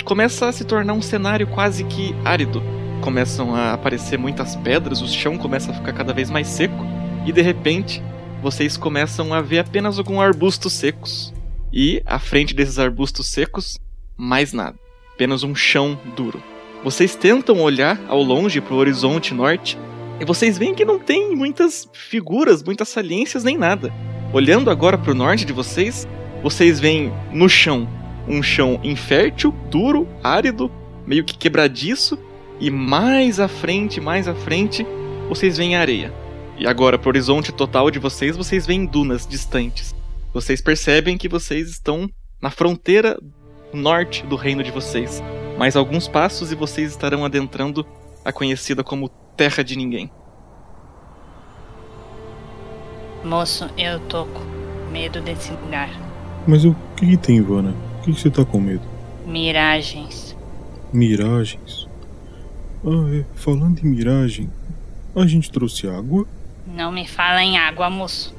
Começa a se tornar um cenário quase que árido. Começam a aparecer muitas pedras, o chão começa a ficar cada vez mais seco, e de repente vocês começam a ver apenas alguns arbustos secos. E à frente desses arbustos secos, mais nada. Apenas um chão duro. Vocês tentam olhar ao longe para o horizonte norte e vocês veem que não tem muitas figuras, muitas saliências nem nada. Olhando agora para o norte de vocês, vocês veem no chão um chão infértil, duro, árido, meio que quebradiço, e mais à frente, mais à frente, vocês veem areia. E agora, pro horizonte total de vocês, vocês veem dunas distantes. Vocês percebem que vocês estão na fronteira norte do reino de vocês. Mais alguns passos e vocês estarão adentrando a conhecida como Terra de Ninguém.
Moço, eu tô com medo desse lugar.
Mas o que, que tem, Ivana? Por que, que você tá com medo?
Miragens.
Miragens? Ah, é. Falando em miragem, a gente trouxe água?
Não me fala em água, moço.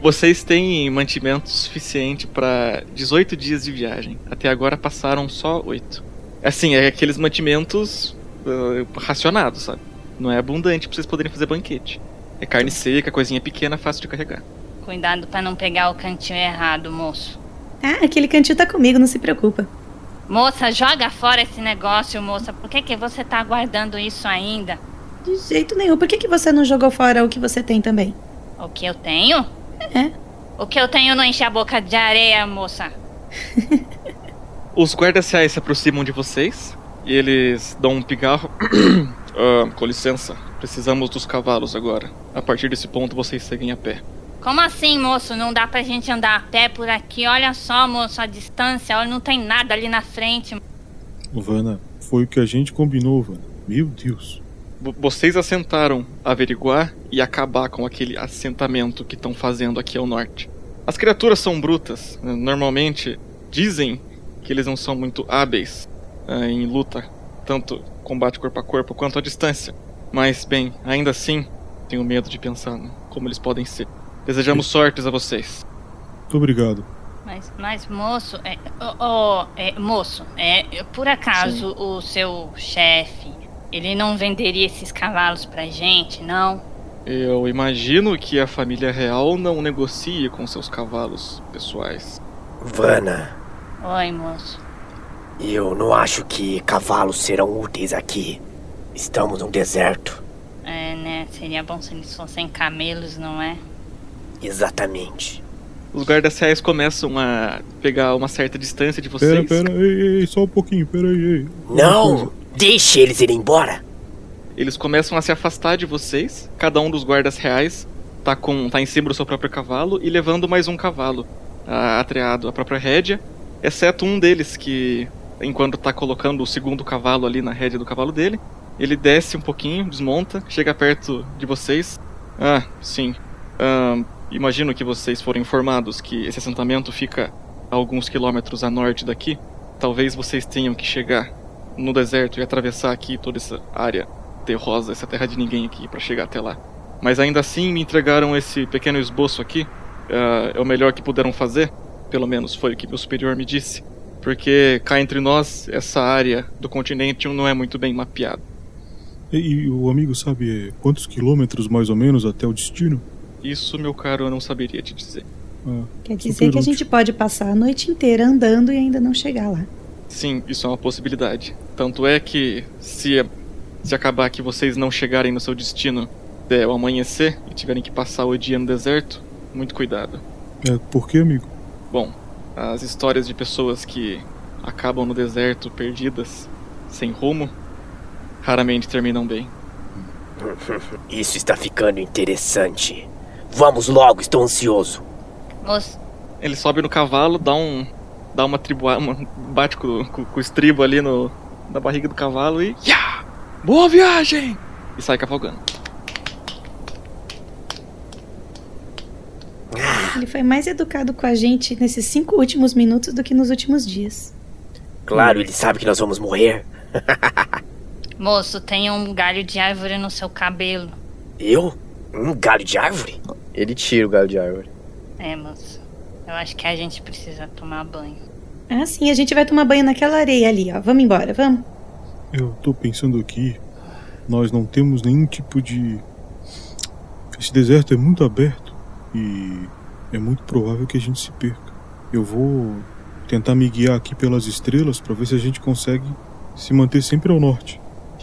Vocês têm mantimento suficiente para 18 dias de viagem. Até agora passaram só 8. Assim, é aqueles mantimentos uh, racionados, sabe? Não é abundante pra vocês poderem fazer banquete. É carne seca, coisinha pequena, fácil de carregar.
Cuidado pra não pegar o cantinho errado, moço.
Ah, aquele cantinho tá comigo, não se preocupa.
Moça, joga fora esse negócio, moça. Por que, que você tá guardando isso ainda?
De jeito nenhum. Por que, que você não jogou fora o que você tem também?
O que eu tenho?
É.
O que eu tenho não enche a boca de areia, moça.
Os guardas reais se aproximam de vocês e eles dão um pigarro. Ah, com licença, precisamos dos cavalos agora. A partir desse ponto vocês seguem a pé.
Como assim, moço? Não dá pra gente andar a pé por aqui? Olha só, moço, a distância. Olha, não tem nada ali na frente.
Vana, foi o que a gente combinou, Vana. Meu Deus.
V- Vocês assentaram averiguar e acabar com aquele assentamento que estão fazendo aqui ao norte. As criaturas são brutas. né? Normalmente dizem que eles não são muito hábeis em luta, tanto combate corpo a corpo quanto à distância. Mas, bem, ainda assim, tenho medo de pensar no- como eles podem ser. Desejamos sortes a vocês.
Muito obrigado.
Mas, mas moço, é, ó, ó, é, moço, é, por acaso o seu chefe, ele não venderia esses cavalos pra gente, não?
Eu imagino que a família real não negocie com seus cavalos pessoais.
Vana,
Oi, moço.
Eu não acho que cavalos serão úteis aqui. Estamos num deserto.
É, né? Seria bom se eles fossem camelos, não é?
Exatamente.
Os guardas reais começam a pegar uma certa distância de
Pera,
vocês.
pera, ei, ei, só um pouquinho, pera aí,
Não! Deixe eles irem embora.
Eles começam a se afastar de vocês. Cada um dos guardas reais tá com tá em cima do seu próprio cavalo e levando mais um cavalo ah, atreado à própria rédea, exceto um deles que enquanto tá colocando o segundo cavalo ali na rédea do cavalo dele, ele desce um pouquinho, desmonta, chega perto de vocês. Ah, sim. Imagino que vocês foram informados que esse assentamento fica a alguns quilômetros a norte daqui. Talvez vocês tenham que chegar no deserto e atravessar aqui toda essa área terrosa, essa terra de ninguém aqui para chegar até lá. Mas ainda assim me entregaram esse pequeno esboço aqui. Ah, é o melhor que puderam fazer, pelo menos foi o que meu superior me disse. Porque cá entre nós, essa área do continente não é muito bem mapeada.
E, e o amigo sabe quantos quilômetros mais ou menos até o destino?
Isso, meu caro, eu não saberia te dizer.
Ah,
Quer dizer que a gente pode passar a noite inteira andando e ainda não chegar lá.
Sim, isso é uma possibilidade. Tanto é que se se acabar que vocês não chegarem no seu destino é, ao amanhecer e tiverem que passar o dia no deserto, muito cuidado.
É, por que, amigo?
Bom, as histórias de pessoas que acabam no deserto perdidas, sem rumo, raramente terminam bem.
Isso está ficando interessante. Vamos logo, estou ansioso.
Moço,
Ele sobe no cavalo, dá um. dá uma triboa. Uma, bate com, com- com o estribo ali no, na barriga do cavalo e. Ya! Boa viagem! E sai cavalgando.
Ele foi mais educado com a gente nesses cinco últimos minutos do que nos últimos dias.
Claro, ele sabe que nós vamos morrer.
moço, tem um galho de árvore no seu cabelo.
Eu? Um galho de árvore? Ele tira o galho de árvore.
É, moço. Eu acho que a gente precisa tomar banho.
Ah, sim, a gente vai tomar banho naquela areia ali, ó. Vamos embora, vamos.
Eu tô pensando aqui, nós não temos nenhum tipo de. Esse deserto é muito aberto e é muito provável que a gente se perca. Eu vou tentar me guiar aqui pelas estrelas para ver se a gente consegue se manter sempre ao norte.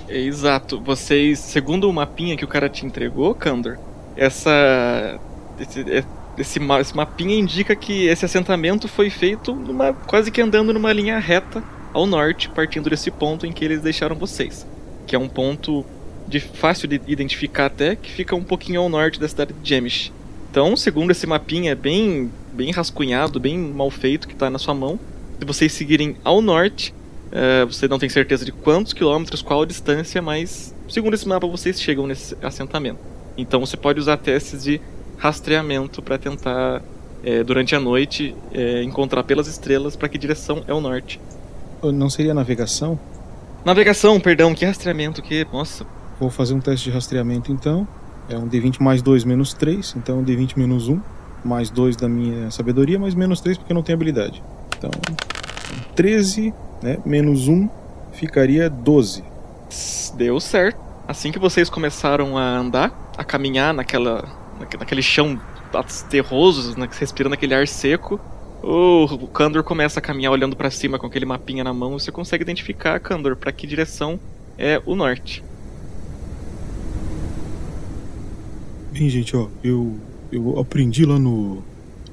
É, exato. Vocês, segundo o mapinha que o cara te entregou, Kandor, essa esse, é, esse, esse mapinha indica que esse assentamento foi feito numa, quase que andando numa linha reta ao norte, partindo desse ponto em que eles deixaram vocês, que é um ponto de fácil de identificar até, que fica um pouquinho ao norte da cidade de Jemish. Então, segundo esse mapinha bem bem rascunhado, bem mal feito que está na sua mão, se vocês seguirem ao norte, eh, você não tem certeza de quantos quilômetros, qual a distância, mas segundo esse mapa vocês chegam nesse assentamento. Então você pode usar testes de rastreamento para tentar eh, durante a noite eh, encontrar pelas estrelas para que direção é o norte.
Não seria navegação?
Navegação, perdão, que rastreamento, que nossa.
Vou fazer um teste de rastreamento então. É um D20 mais 2 menos 3, então um D20 menos 1, mais 2 da minha sabedoria, mais menos 3 porque eu não tenho habilidade. Então, 13, né, menos 1 ficaria 12.
Deu certo. Assim que vocês começaram a andar, a caminhar naquela, naque- naquele chão terroso, né, respirando aquele ar seco, o Kandor começa a caminhar olhando pra cima com aquele mapinha na mão. Você consegue identificar, Kandor, pra que direção é o norte.
Bem, gente, ó, eu eu aprendi lá no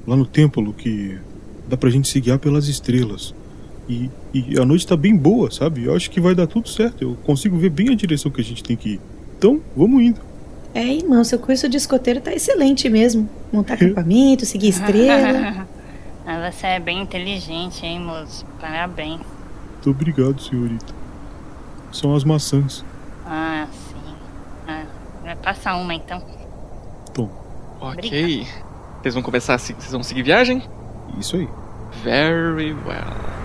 lá no templo que dá pra gente se guiar pelas estrelas. E, e a noite tá bem boa, sabe? Eu acho que vai dar tudo certo. Eu consigo ver bem a direção que a gente tem que ir. Então, vamos indo.
É, irmão, seu curso de escoteiro tá excelente mesmo. Montar acampamento, seguir estrela.
Ah, Você é bem inteligente, hein, moço? Parabéns.
Muito obrigado, senhorita. São as maçãs.
Ah, sim. Ah, vai passar uma então.
Ok. Vocês vão começar vocês vão seguir viagem?
Isso aí.
Very well.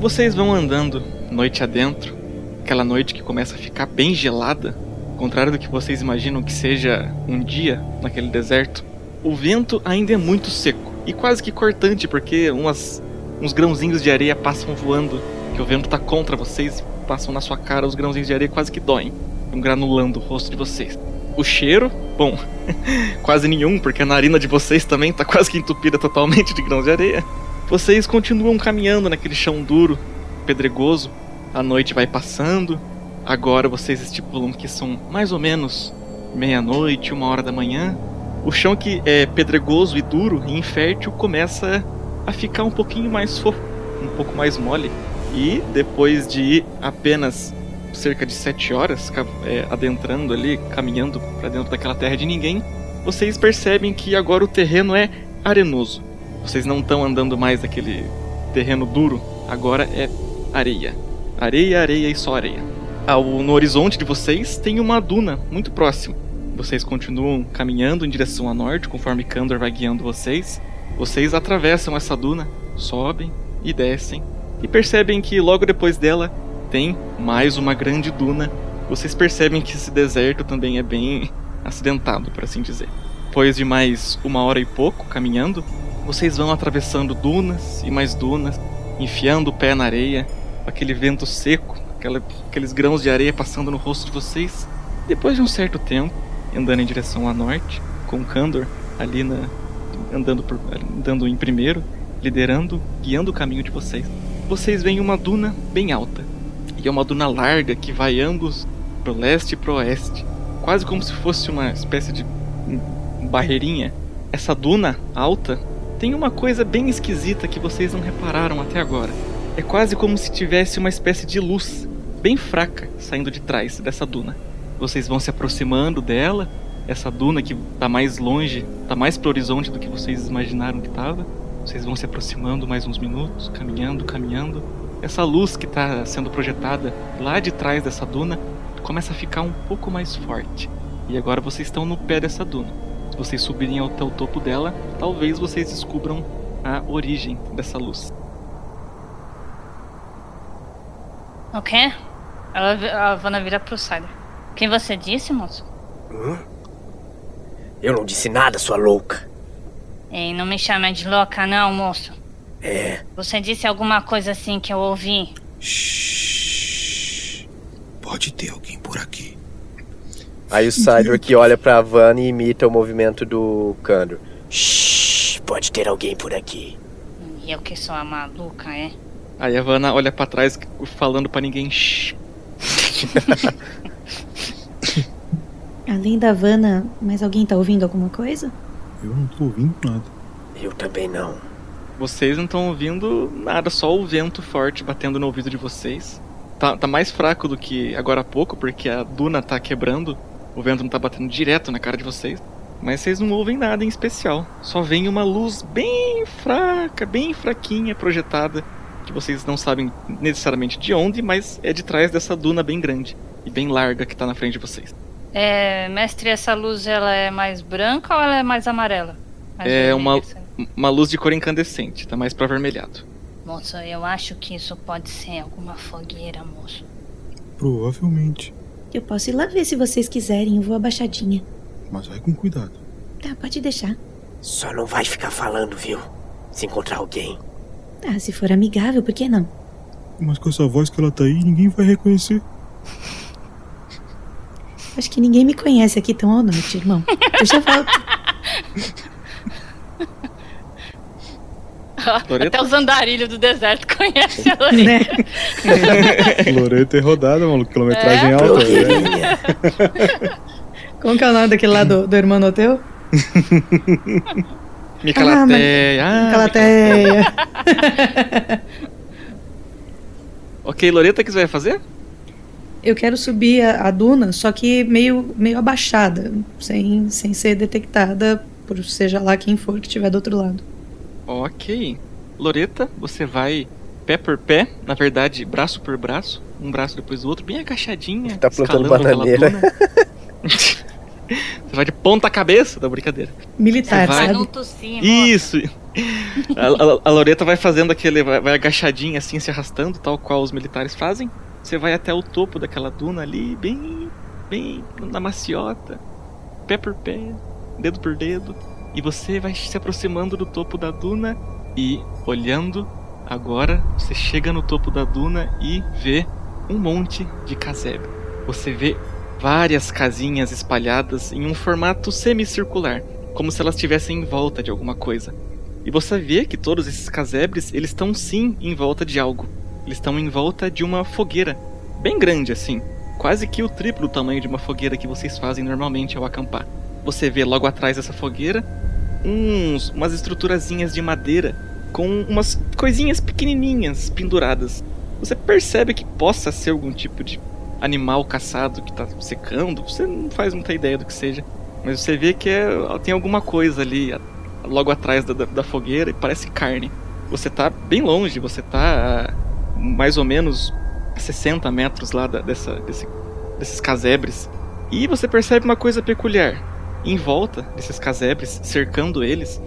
Vocês vão andando noite adentro, aquela noite que começa a ficar bem gelada, ao contrário do que vocês imaginam que seja um dia naquele deserto. O vento ainda é muito seco e quase que cortante, porque umas, uns grãozinhos de areia passam voando, que o vento tá contra vocês, passam na sua cara, os grãozinhos de areia quase que doem, granulando o rosto de vocês. O cheiro, bom, quase nenhum, porque a narina de vocês também tá quase que entupida totalmente de grãos de areia. Vocês continuam caminhando naquele chão duro, pedregoso. A noite vai passando. Agora vocês estipulam que são mais ou menos meia-noite, uma hora da manhã. O chão que é pedregoso e duro e infértil começa a ficar um pouquinho mais fofo, um pouco mais mole. E depois de ir apenas cerca de sete horas ca- é, adentrando ali, caminhando para dentro daquela terra de ninguém, vocês percebem que agora o terreno é arenoso. Vocês não estão andando mais naquele terreno duro, agora é areia. Areia, areia e só areia. Ao, no horizonte de vocês tem uma duna muito próxima. Vocês continuam caminhando em direção a norte, conforme Kandor vai guiando vocês. Vocês atravessam essa duna, sobem e descem, e percebem que logo depois dela tem mais uma grande duna. Vocês percebem que esse deserto também é bem acidentado, por assim dizer. Depois de mais uma hora e pouco caminhando, vocês vão atravessando dunas e mais dunas, enfiando o pé na areia, aquele vento seco, aquela- aqueles grãos de areia passando no rosto de vocês. Depois de um certo tempo, andando em direção a norte, com Kandor ali na, andando, por, andando em primeiro, liderando, guiando o caminho de vocês, vocês veem uma duna bem alta. E é uma duna larga que vai ambos pro leste e pro oeste, quase como se fosse uma espécie de hum, barreirinha. Essa duna alta tem uma coisa bem esquisita que vocês não repararam até agora. É quase como se tivesse uma espécie de luz bem fraca saindo de trás dessa duna. Vocês vão se aproximando dela, essa duna que tá mais longe, tá mais pro horizonte do que vocês imaginaram que tava. Vocês vão se aproximando mais uns minutos, caminhando, caminhando. Essa luz que está sendo projetada lá de trás dessa duna começa a ficar um pouco mais forte. E agora vocês estão no pé dessa duna. Se vocês subirem até o topo dela, talvez vocês descubram a origem dessa luz.
O quê? A Vanna vira pro Cider. Quem você disse, moço?
Hum? Eu não disse nada, sua louca.
Ei, não me chame de louca, não, moço.
É.
Você disse alguma coisa assim que eu ouvi.
Pode ter alguém por aqui.
Aí o Cydric olha pra Vanna e imita o movimento do Candor. Shhh, pode ter alguém por aqui.
E eu que sou a maluca, é?
Aí a Vanna olha pra trás, falando pra ninguém.
Além da Vanna, mais alguém tá ouvindo alguma coisa?
Eu não tô ouvindo nada.
Eu também não.
Vocês não estão ouvindo nada, só o vento forte batendo no ouvido de vocês. Tá, tá mais fraco do que agora há pouco, porque a duna tá quebrando. O vento não tá batendo direto na cara de vocês. Mas vocês não ouvem nada em especial. Só vem uma luz bem fraca, bem fraquinha projetada. Que vocês não sabem necessariamente de onde, mas é de trás dessa duna bem grande e bem larga que tá na frente de vocês.
É, mestre, essa luz ela é mais branca ou ela é mais amarela? Mais
É uma, uma luz de cor incandescente, tá mais pra avermelhado.
Moço, eu acho que isso pode ser alguma fogueira, moço.
Provavelmente.
Eu posso ir lá ver se vocês quiserem, eu vou abaixadinha.
Mas vai com cuidado.
Tá, pode deixar.
Só não vai ficar falando, viu? Se encontrar alguém.
Ah, se for amigável, por que não?
Mas com essa voz que ela tá aí, ninguém vai reconhecer.
Acho que ninguém me conhece aqui tão ao norte, irmão. Eu já volto.
Até os andarilhos do deserto conhecem a Lorena.
Loreto é rodada, maluco. Quilometragem
É?
alta.
Blogueirinha.
Como que é o nome daquele lá do, do irmão teu?
Micalateia. Ah,
Calateia.
Ok, Loreta, o que você vai fazer?
Eu quero subir a, a duna, só que meio, meio abaixada, sem, sem ser detectada por seja lá quem for que estiver do outro lado.
Ok. Loreta, você vai pé por pé, na verdade, braço por braço, um braço depois do outro, bem agachadinha.
Tá plantando bananeira.
duna. você vai de ponta cabeça da brincadeira.
Militar,
Você vai-
sabe?
Isso! A, a- a Loreta vai fazendo aquele. Vai, vai agachadinha assim, se arrastando, tal qual os militares fazem. Você vai até o topo daquela duna ali, bem. bem na maciota, pé por pé, dedo por dedo. E você vai se aproximando do topo da duna e olhando. Agora você chega no topo da duna e vê um monte de casebre. Você vê várias casinhas espalhadas em um formato semicircular, como se elas estivessem em volta de alguma coisa. E você vê que todos esses casebres, eles estão sim em volta de algo. Eles estão em volta de uma fogueira, bem grande assim, quase que o triplo do tamanho de uma fogueira que vocês fazem normalmente ao acampar. Você vê logo atrás dessa fogueira uns umas estruturazinhas de madeira com umas coisinhas pequenininhas penduradas. Você percebe que possa ser algum tipo de animal caçado que está secando, você não faz muita ideia do que seja. Mas você vê que é, tem alguma coisa ali logo atrás da, da, da fogueira e parece carne. Você tá bem longe, você tá a mais ou menos a 60 metros lá da- dessa, desse- desses casebres. E você percebe uma coisa peculiar. Em volta desses casebres, cercando eles,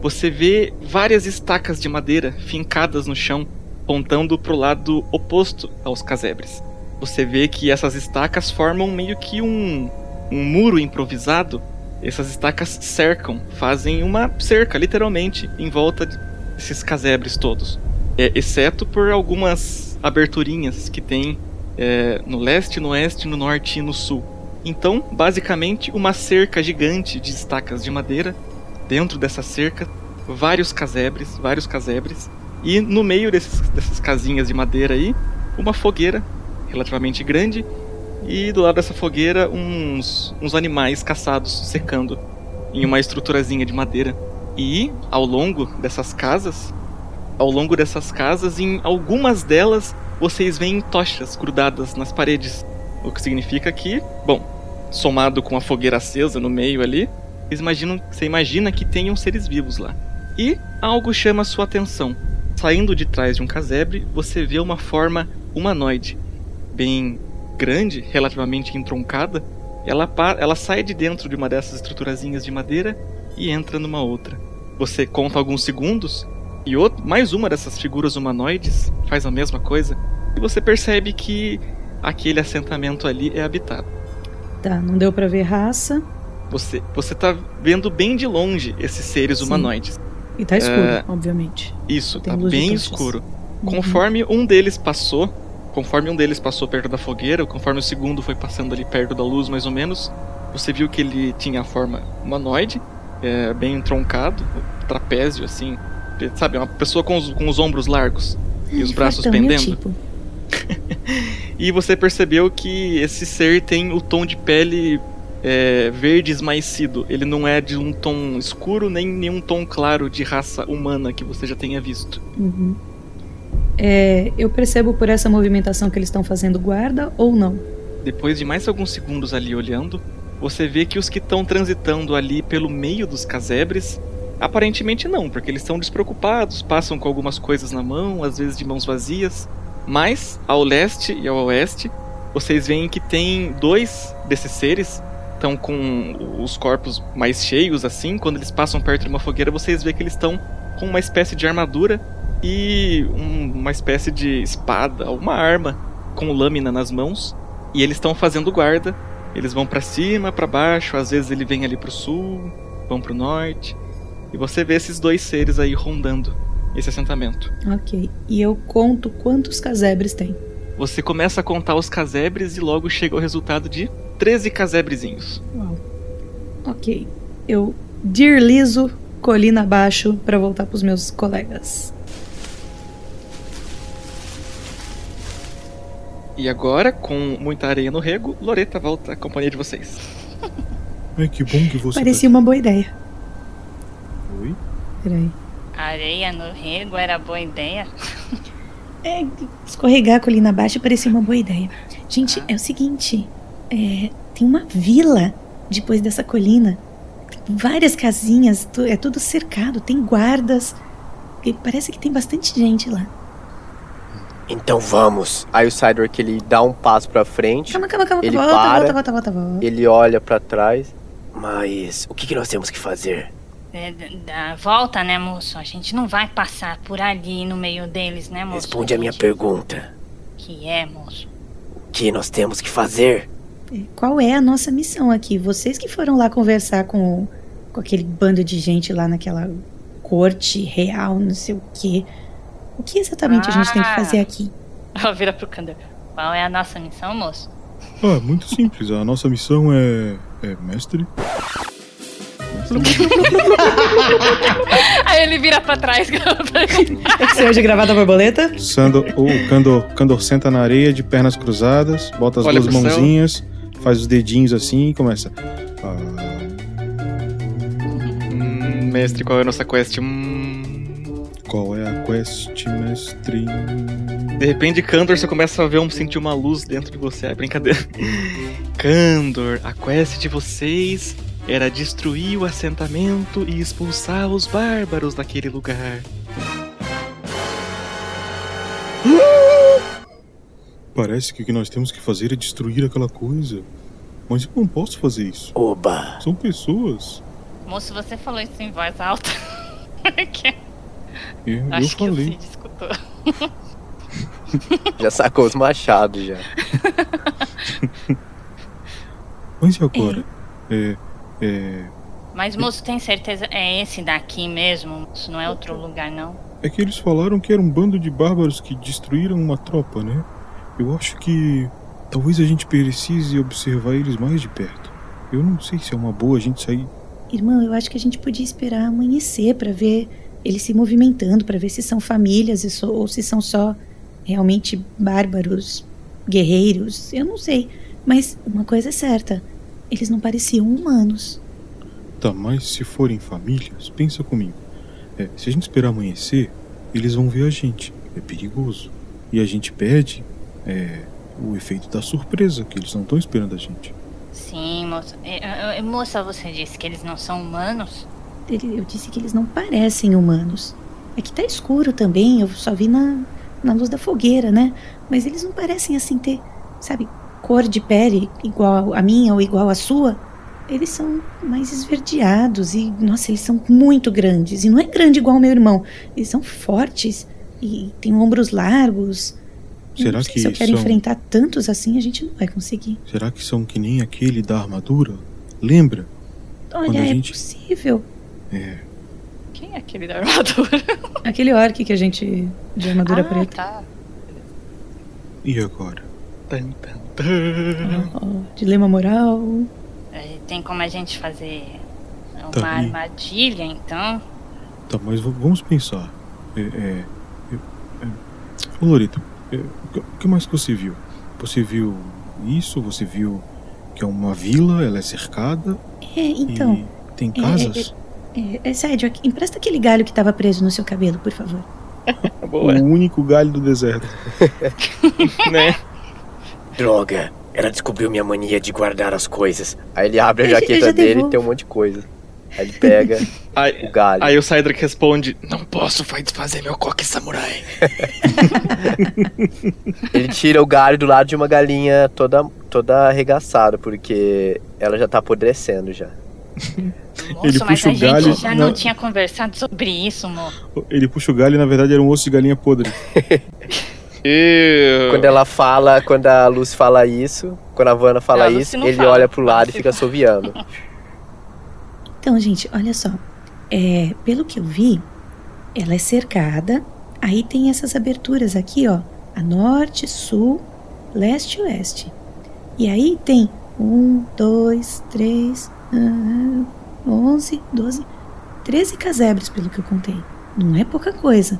você vê várias estacas de madeira fincadas no chão, apontando para o lado oposto aos casebres. Você vê que essas estacas formam meio que um, um muro improvisado. Essas estacas cercam, fazem uma cerca, literalmente, em volta desses casebres todos. É, exceto por algumas aberturinhas que tem é, no leste, no oeste, no norte e no sul. Então, basicamente, uma cerca gigante de estacas de madeira. Dentro dessa cerca, vários casebres, vários casebres. E no meio desses, dessas casinhas de madeira aí, uma fogueira relativamente grande. E do lado dessa fogueira, uns, uns animais caçados secando em uma estruturazinha de madeira. E ao longo dessas casas, ao longo dessas casas, em algumas delas, vocês veem tochas grudadas nas paredes. O que significa que, bom, somado com a fogueira acesa no meio ali, vocês imaginam, você imagina que tenham seres vivos lá. E algo chama sua atenção. Saindo de trás de um casebre, você vê uma forma humanoide, bem grande, relativamente entroncada. Ela, ela sai de dentro de uma dessas estruturazinhas de madeira e entra numa outra. Você conta alguns segundos e outro, mais uma dessas figuras humanoides faz a mesma coisa. e você percebe que aquele assentamento ali é habitado.
Tá, não deu pra ver raça.
Você, você tá vendo bem de longe esses seres
Sim.
humanoides.
E tá escuro,
É,
obviamente.
Isso,
Tem
tá bem escuro.
Uhum.
Conforme um deles passou, conforme um deles passou perto da fogueira, conforme o segundo foi passando ali perto da luz, mais ou menos, você viu que ele tinha a forma humanoide, é, bem troncado, trapézio, assim, sabe, uma pessoa com os, com os ombros largos e os braços
fortão, meu
pendendo.
tipo.
E você percebeu que esse ser tem o tom de pele é, verde esmaecido. Ele não é de um tom escuro nem nenhum tom claro de raça humana que você já tenha visto.
Uhum. É, eu percebo por essa movimentação que eles estão fazendo guarda ou não?
Depois de mais alguns segundos ali olhando, você vê que os que estão transitando ali pelo meio dos casebres, aparentemente não, porque eles estão despreocupados, passam com algumas coisas na mão, às vezes de mãos vazias. Mas ao leste e ao oeste, vocês veem que tem dois desses seres estão com os corpos mais cheios assim, quando eles passam perto de uma fogueira, vocês veem que eles estão com uma espécie de armadura e um- uma espécie de espada, uma arma com lâmina nas mãos, e eles estão fazendo guarda. Eles vão pra cima, pra baixo, às vezes ele vem ali pro sul, vão pro norte, e você vê esses dois seres aí rondando esse assentamento.
Ok. E eu conto quantos casebres tem.
Você começa a contar os casebres e logo chega ao resultado de 13 casebrezinhos.
Uau. Ok. Eu dirlizo colina abaixo pra voltar pros meus colegas.
E agora, com muita areia no rego, Loreta volta à companhia de vocês.
Ai, que bom que você
Parecia uma boa ideia. Peraí.
Areia no rego era boa ideia.
É, escorregar a colina abaixo parecia uma boa ideia. Gente, é o seguinte: é, tem uma vila depois dessa colina. Tem várias casinhas, é tudo cercado, tem guardas. E parece que tem bastante gente lá.
Então vamos. Aí o Sidork ele dá um passo pra frente,
Calma, calma, calma.
Ele
volta,
para.
volta, volta, volta, volta.
ele olha pra trás. Mas o que, que nós temos que fazer?
É, d- dá volta, né, moço? A gente não vai passar por ali no meio deles, né, moço?
Responde a minha pergunta.
Que é, moço?
O que nós temos que fazer?
Qual é a nossa missão aqui? Vocês que foram lá conversar com, com aquele bando de gente lá naquela corte real, não sei o quê. O que exatamente a gente tem que fazer aqui?
Ela vira pro Kander. Qual é a nossa missão, moço?
Ah, é muito simples. A nossa missão é. é mestre.
Aí ele vira pra trás.
É que você hoje gravada a borboleta?
Sandor, o Candor, Candor senta na areia de pernas cruzadas, bota as
Olha
duas
pro céu.
mãozinhas, faz os dedinhos assim e começa. Ah,
Hum, mestre, qual é a nossa quest? Hum...
qual é a quest, mestre?
De repente, Candor, você começa a ver um, sentir uma luz dentro de você. É brincadeira. Candor, a quest de vocês era destruir o assentamento e expulsar os bárbaros daquele lugar.
Parece que o que nós temos que fazer é destruir aquela coisa. Mas eu não posso fazer isso.
Oba!
São pessoas.
Moço, você falou isso em voz alta. Que-
Eu, eu
Acho que o
falei.
Escutou.
Já sacou os machados já.
Mas e agora? É. É.
Mas, moço, tem certeza? É esse daqui mesmo? Moço, não é outro lugar, não?
É que eles falaram que era um bando de bárbaros que destruíram uma tropa, né? Eu acho que talvez a gente precise observar eles mais de perto. Eu não sei se é uma boa a gente sair.
Irmão, eu acho que a gente podia esperar amanhecer pra ver eles se movimentando, pra ver se são famílias ou se são só realmente bárbaros, guerreiros. Eu não sei. Mas uma coisa é certa: eles não pareciam humanos.
Tá, mas se forem famílias, pensa comigo. É, se a gente esperar amanhecer, eles vão ver a gente. É perigoso. E a gente perde é, o efeito da surpresa, que eles não estão esperando a gente.
Sim, moço. É, é, moça, você disse que eles não são humanos?
Ele- Eu disse que eles não parecem humanos. É que tá escuro também, eu só vi na, na luz da fogueira, né? Mas eles não parecem assim ter, sabe, cor de pele igual a minha ou igual a sua. Eles são mais esverdeados e, nossa, eles são muito grandes. E não é grande igual o meu irmão. Eles são fortes e têm ombros largos.
Será que
se eu quero
são-
enfrentar tantos assim, a gente não vai conseguir.
Será que são que nem aquele da armadura? Lembra?
Olha,
Quando a
é
gente-
possível.
É.
Quem é aquele da armadura?
Aquele orc que a gente. de armadura
ah,
preta.
tá.
E agora?
Tan, tan,
dilema moral.
É, Tem como a gente fazer uma
Tá
armadilha, então?
Tá, mas vamos pensar. É. é, é, é. Ô, Lorito, é, o que- mais que você viu? Você viu isso? Você viu que é uma vila, ela é cercada
É, então.
e tem
é,
casas?
É, é sério, aqui- empresta aquele galho que tava preso no seu cabelo, por favor.
Boa,
O único galho do deserto.
né?
Droga, ela descobriu minha mania de guardar as coisas. Aí ele abre a jaqueta dele e tem um monte de coisa. Aí ele pega
Aí,
o galho.
aí o Cydric responde: Não posso foi desfazer meu coque samurai.
Ele tira o galho do lado de uma galinha toda, toda arregaçada, porque ela já tá apodrecendo já.
Moço,
Ele
mas
puxa
a
o galho
gente já
na-
não tinha conversado sobre isso, amor.
Ele puxa o galho e na verdade era um osso de galinha podre.
E...
Quando ela fala, quando a Lucy fala isso, quando a Vanna fala
A
isso, ele
fala.
olha pro lado e fica assoviando.
Então, gente, olha só. É, pelo que eu vi, ela é cercada. Aí tem essas aberturas aqui, ó. A norte, sul, leste e oeste. E aí tem um, dois, três, ah, onze, doze, treze casebres, pelo que eu contei. Não é pouca coisa.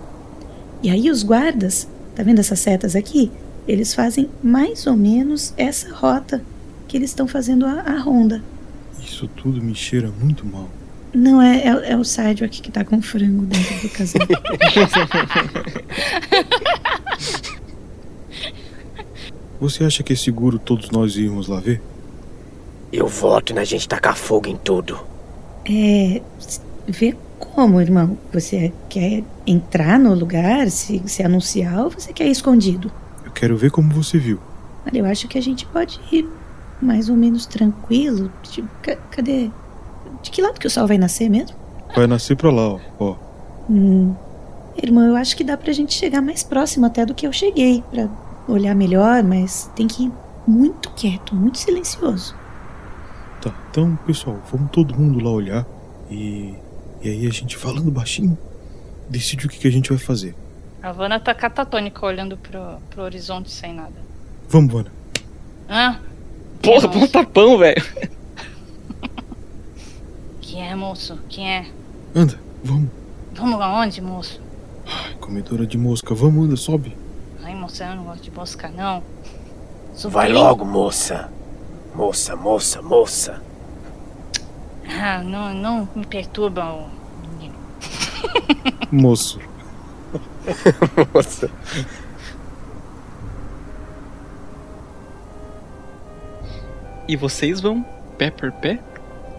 E aí os guardas, tá vendo essas setas aqui? Eles fazem mais ou menos essa rota que eles estão fazendo a, a ronda.
Isso tudo me cheira muito mal.
Não, é, é, é o Sidewalk que tá com frango dentro do casaco.
Você acha que é seguro todos nós irmos lá ver?
Eu voto na gente tacar fogo em tudo.
é. Vê como, irmão? Você quer entrar no lugar, se, se anunciar, ou você quer ir escondido?
Eu quero ver como você viu.
Olha, eu acho que a gente pode ir mais ou menos tranquilo. Tipo, ca- cadê? De que lado que o sol vai nascer mesmo?
Vai nascer pra lá, ó. ó.
Hum. Irmão, eu acho que dá pra gente chegar mais próximo até do que eu cheguei, pra olhar melhor, mas tem que ir muito quieto, muito silencioso.
Tá, então, pessoal, vamos todo mundo lá olhar e. E aí a gente falando baixinho, decide o que, que a gente vai fazer.
A Vanna tá catatônica olhando pro, pro horizonte sem nada.
Vamos, Vana.
Hã?
Porra, bom tapão, velho.
Que é, moço? Que é?
Anda, vamos.
Vamos aonde, moço?
Ai, comedora de mosca, vamos, anda, sobe.
Ai, moça, eu não gosto de mosca, não.
Vai logo, moça. Moça, moça, moça.
Ah, não, não me perturba, ô menino.
Moço.
Moça.
E vocês vão pé por pé,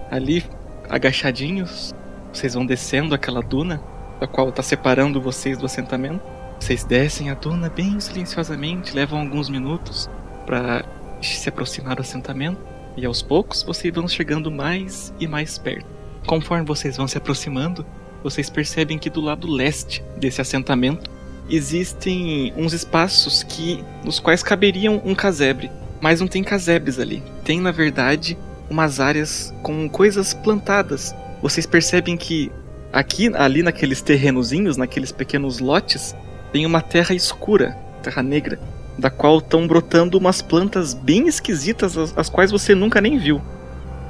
ali agachadinhos. Vocês vão descendo aquela duna, da qual tá separando vocês do assentamento. Vocês descem a duna bem silenciosamente, levam alguns minutos para se aproximar do assentamento. E aos poucos vocês vão chegando mais e mais perto. Conforme vocês vão se aproximando, vocês percebem que do lado leste desse assentamento existem uns espaços que nos quais caberiam um casebre mas não tem casebres ali. Tem, na verdade, umas áreas com coisas plantadas. Vocês percebem que aqui, ali naqueles terrenozinhos, naqueles pequenos lotes, tem uma terra escura, terra negra, da qual estão brotando umas plantas bem esquisitas, as, as quais você nunca nem viu.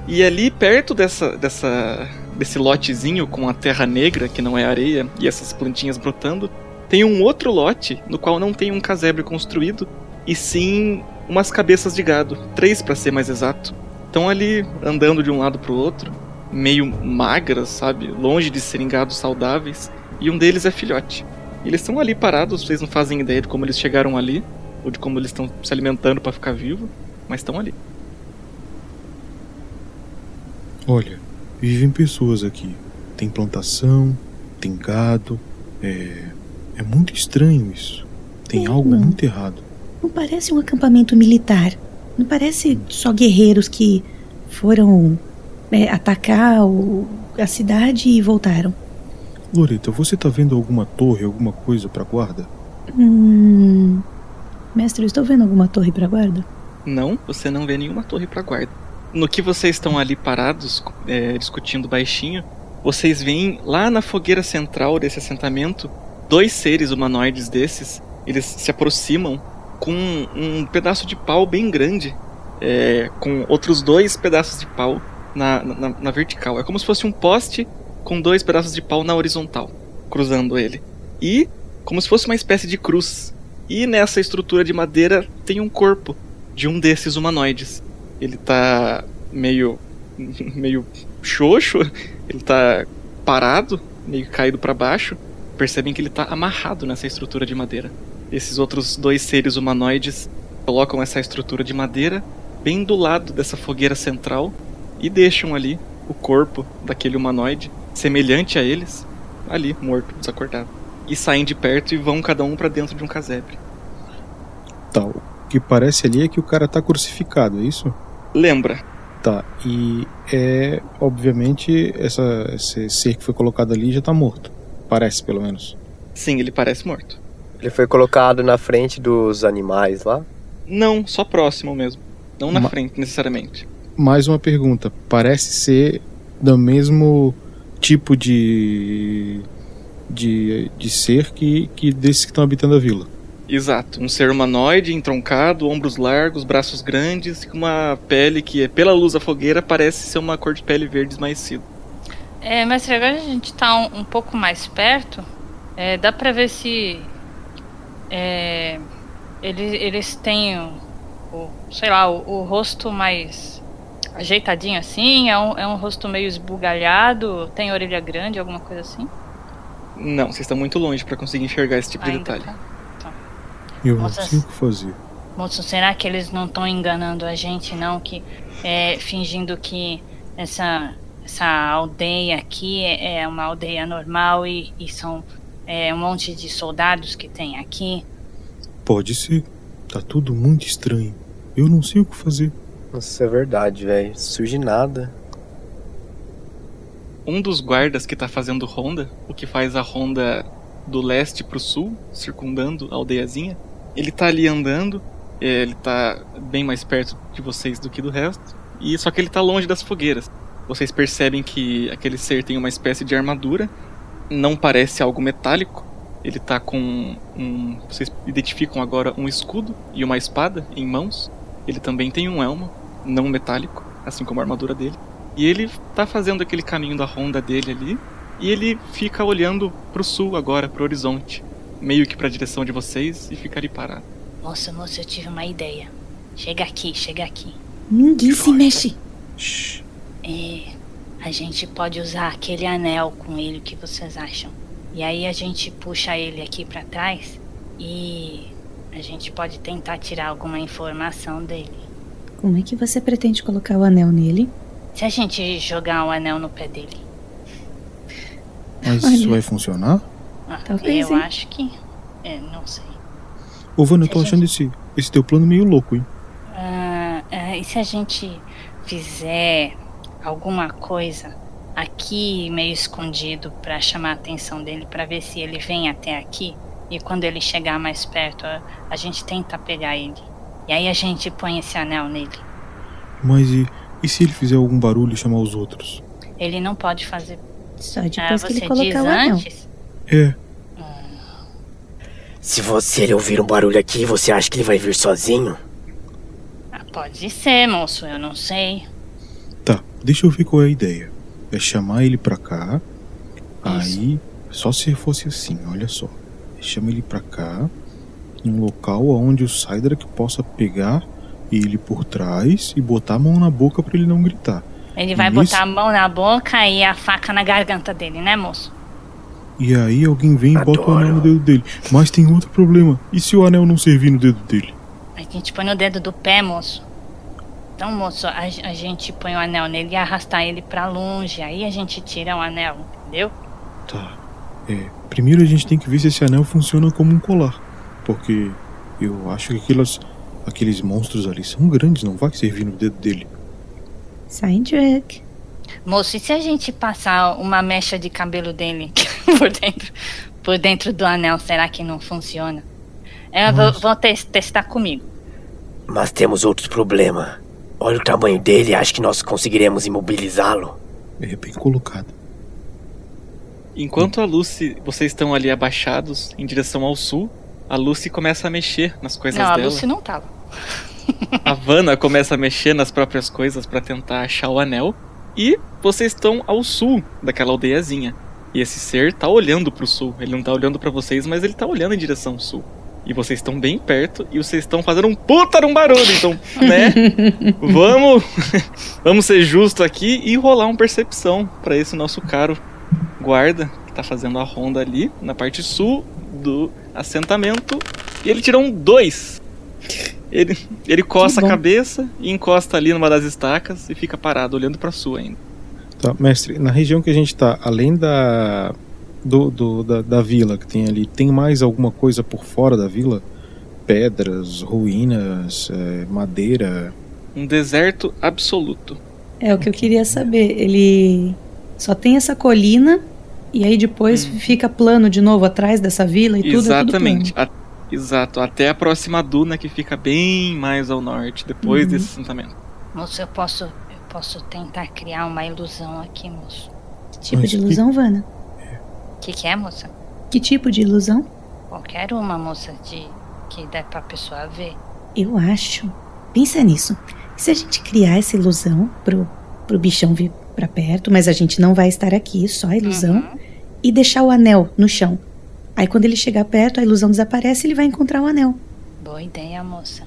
E ali perto dessa, dessa, desse lotezinho com a terra negra, que não é areia, e essas plantinhas brotando, tem um outro lote no qual não tem um casebre construído, e sim umas cabeças de gado, três para ser mais exato. Estão ali andando de um lado pro outro, meio magras, sabe, longe de serem gados saudáveis, e um deles é filhote. Eles estão ali parados, vocês não fazem ideia de como eles chegaram ali, ou de como eles estão se alimentando para ficar vivo, mas estão ali.
Olha, vivem pessoas aqui. Tem plantação, tem gado. É. É muito estranho isso. Tem
É,
algo
não.
muito errado.
Não parece um acampamento militar. Não parece só guerreiros que foram é, atacar o- a cidade e voltaram.
Loreta, você tá vendo alguma torre, alguma coisa pra guarda?
Hum, Mestre, eu estou vendo alguma torre para guarda?
Não, você não vê nenhuma torre para guarda. No que vocês estão ali parados, é, discutindo baixinho, vocês veem lá na fogueira central desse assentamento dois seres humanoides desses. Eles se aproximam com um pedaço de pau bem grande, é, com outros dois pedaços de pau na, na, na vertical. É como se fosse um poste com dois pedaços de pau na horizontal, cruzando ele. E como se fosse uma espécie de cruz. E nessa estrutura de madeira tem um corpo de um desses humanoides. Ele tá meio meio xoxo, ele tá parado, meio caído para baixo. Percebem que ele tá amarrado nessa estrutura de madeira. Esses outros dois seres humanoides colocam essa estrutura de madeira bem do lado dessa fogueira central e deixam ali o corpo daquele humanoide semelhante a eles ali morto, desacordado. E saem de perto e vão cada um para dentro de um casebre.
Tá, o que parece ali é que o cara tá crucificado, é isso?
Lembra?
Tá, e é. Obviamente, essa, esse ser que foi colocado ali já tá morto. Parece, pelo menos.
Sim, ele parece morto.
Ele foi colocado na frente dos animais lá?
Não, só próximo mesmo. Não na
Ma-
frente, necessariamente.
Mais uma pergunta. Parece ser do mesmo tipo de. De, de ser que, que desses que estão habitando a vila.
Exato. Um ser humanoide, entroncado, ombros largos, braços grandes, com uma pele que, pela luz da fogueira, parece ser uma cor de pele verde esmaecido.
É, mestre, agora a gente tá um, um pouco mais perto. É, dá pra ver se. É, eles, eles têm o, o- sei lá, o, o rosto mais ajeitadinho assim. É um, é um rosto meio esbugalhado. Tem orelha grande, alguma coisa assim.
Não, vocês estão muito longe para conseguir enxergar esse tipo de
Ainda
detalhe.
tá.
Eu não sei o que fazer.
Moço, será que eles não estão enganando a gente, não? Que é, fingindo que essa, essa aldeia aqui é é uma aldeia normal e, e são é, um monte de soldados que tem aqui.
Pode ser. Tá tudo muito estranho. Eu não sei o que fazer.
Nossa, é verdade, velho. Surge nada.
Um dos guardas que tá fazendo ronda, o que faz a ronda do leste pro sul, circundando a aldeiazinha, ele tá ali andando, é, ele tá bem mais perto de vocês do que do resto, e só que ele tá longe das fogueiras. Vocês percebem que aquele ser tem uma espécie de armadura, não parece algo metálico. Ele tá com um, vocês identificam agora um escudo e uma espada em mãos. Ele também tem um elmo não metálico, assim como a armadura dele. E ele tá fazendo aquele caminho da ronda dele ali. E ele fica olhando pro sul agora, pro horizonte. Meio que pra direção de vocês e fica ali parado.
Moço, moço, eu tive uma ideia. Chega aqui, chega aqui.
Ninguém se mexe.
Shhh.
É, a gente pode usar aquele anel com ele, o que vocês acham? E aí a gente puxa ele aqui pra trás e a gente pode tentar tirar alguma informação dele.
Como é que você pretende colocar o anel nele?
Se a gente jogar um anel no pé dele,
Mas
Olha.
isso vai funcionar?
ah,
Talvez,
eu
hein?
acho que. É, não sei.
Ô, Vana, eu tô achando esse, esse teu plano meio louco, hein?
Ah, ah, e se a gente fizer alguma coisa aqui meio escondido pra chamar a atenção dele, pra ver se ele vem até aqui e quando ele chegar mais perto, a, a gente tenta pegar ele. E aí a gente põe esse anel nele.
Mas e, e se ele fizer algum barulho e chamar os outros?
Ele não pode fazer.
Só
Ah,
depois que
você
ele colocar o anel.
antes?
É,
Se você ele ouvir um barulho aqui, você acha que ele vai vir sozinho?
Ah, pode ser, moço, eu não sei.
tá. Deixa eu ver qual é a ideia. É chamar ele pra cá. Aí, só se fosse assim, olha só. Chama ele pra cá, num local onde o Cydrak possa pegar ele por trás e botar a mão na boca pra ele não gritar.
Ele vai
Isso.
botar a mão na boca e a faca na garganta dele, né, moço?
E aí alguém vem e bota o anel no dedo dele. Mas tem outro problema. E se o anel não servir no dedo dele?
A gente põe no dedo do pé, moço. Então, moço, a, a gente põe o anel nele e arrasta ele pra longe. Aí a gente tira o anel, entendeu?
Tá. É, primeiro a gente tem que ver se esse anel funciona como um colar. Porque eu acho que aquelas, aqueles monstros ali são grandes, não vai servir no dedo dele.
Cydrak.
Moço, e se a gente passar uma mecha de cabelo dele por dentro, por dentro do anel, será que não funciona? É, vou, vou tes- testar comigo.
Mas temos outros problemas. Olha o tamanho dele, acho que nós conseguiremos imobilizá-lo.
É bem colocado.
Enquanto a Lucy, vocês estão ali abaixados em direção ao sul, a Lucy começa a mexer nas coisas
Não, a
dela.
Lucy não tava.
A Vanna começa a mexer nas próprias coisas pra tentar achar o anel. E vocês estão ao sul daquela aldeiazinha. E esse ser tá olhando pro sul. Ele não tá olhando pra vocês, mas ele tá olhando em direção ao sul. E vocês estão bem perto e vocês estão fazendo um puta de um barulho. Então, né? vamos, vamos ser justos aqui e rolar uma percepção pra esse nosso caro guarda que tá fazendo a ronda ali na parte sul do assentamento. E ele tirou um 2. Ele, ele coça a cabeça e encosta ali numa das estacas e fica parado, olhando pra sua ainda.
Tá, mestre, na região que a gente tá, além da. Do, do- da, da vila que tem ali, tem mais alguma coisa por fora da vila? Pedras, ruínas, é, madeira.
Um deserto absoluto.
É o que eu queria saber. Ele só tem essa colina e aí depois fica plano de novo atrás dessa vila e tudo é tudo
Exatamente.
plano.
A- exato, até a próxima duna que fica bem mais ao norte, depois
Uhum.
desse assentamento.
Moço, eu posso, eu posso tentar criar uma ilusão aqui, moço.
Que tipo
Mas
de
que-
ilusão, Vana?
O que, que é, moça?
Que tipo de ilusão?
Qualquer uma, moça, de que dá pra pessoa ver.
Eu acho. Pensa nisso. E se a gente criar essa ilusão pro, pro bichão vir pra perto, mas a gente não vai estar aqui, só a ilusão,
Uhum.
e deixar o anel no chão. Aí quando ele chegar perto, a ilusão desaparece e ele vai encontrar o anel.
Boa ideia, moça.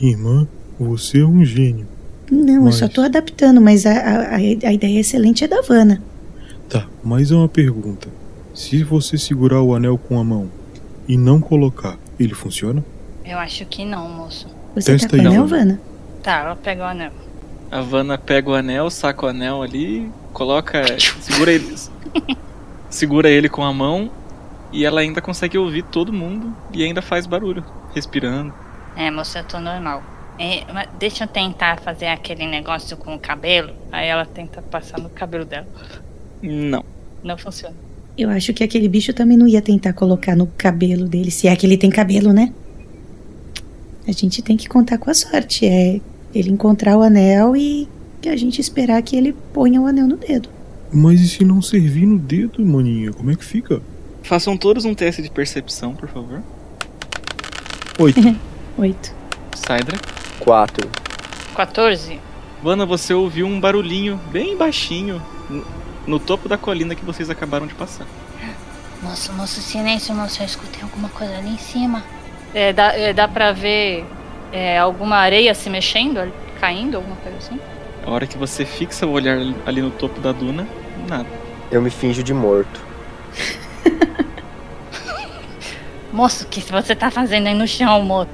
Irmã, você é um gênio.
Não, eu só
Mas-
tô adaptando, mas a, a, a ideia excelente é da Vana.
Tá, mas é uma pergunta. Se você segurar o anel com a mão e não colocar, ele funciona?
Eu acho que não, moço.
Você
Testa
tá com o anel,
Vana.
Vana?
Tá, ela pegou o anel.
A Vanna pega o anel, saca o anel ali, coloca. segura ele. segura ele com a mão e ela ainda consegue ouvir todo mundo e ainda faz barulho, respirando.
É, moça, eu tô normal. É, mas deixa eu tentar fazer aquele negócio com o cabelo.
Aí ela tenta passar no cabelo dela.
Não.
Não funciona.
Eu acho que aquele bicho também não ia tentar colocar no cabelo dele, se é que ele tem cabelo, né? A gente tem que contar com a sorte. É ele encontrar o anel e que a gente esperar que ele ponha o anel no dedo.
Mas e se não servir no dedo, maninha? Como é que fica?
Façam todos um teste de percepção, por favor.
Oito.
Oito.
Sidra.
Quatro.
14.
Vanna, você ouviu um barulhinho bem baixinho no, no topo da colina que vocês acabaram de passar.
Moço, moço, silêncio, moço. Eu escutei alguma coisa ali em cima.
É, dá, é, dá pra ver é, alguma areia se mexendo, caindo, alguma coisa assim?
A hora que você fixa o olhar ali- no topo da duna, nada.
Eu me finjo de morto.
Moço, o que você tá fazendo aí no chão, moço?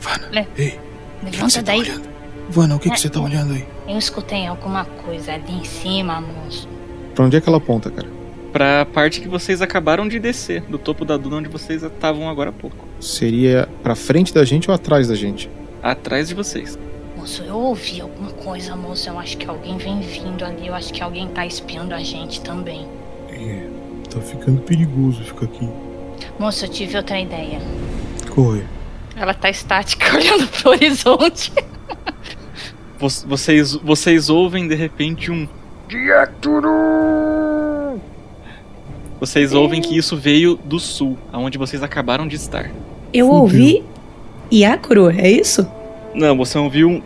Vana,
Le-
ei,
Levanta daí.
Vana, o que,
É.
que você tá olhando aí?
Eu escutei alguma coisa ali em cima, moço.
Pra onde é que ela aponta, cara?
Pra parte que vocês acabaram de descer, do topo da duna onde vocês estavam agora há pouco.
Seria pra frente da gente ou atrás da gente?
Atrás de vocês.
Moço, eu ouvi alguma coisa, moço. Eu acho que alguém vem vindo ali. Eu acho que alguém tá espiando a gente também.
É, tá ficando perigoso ficar aqui.
Moço, eu tive outra ideia.
Corre.
Ela tá estática olhando pro horizonte.
Vo- Vocês, vocês ouvem de repente um. Vocês ouvem que isso veio do sul, aonde vocês acabaram de estar.
Eu
Fudeu.
ouvi Iacro, é isso?
Não, você ouviu um.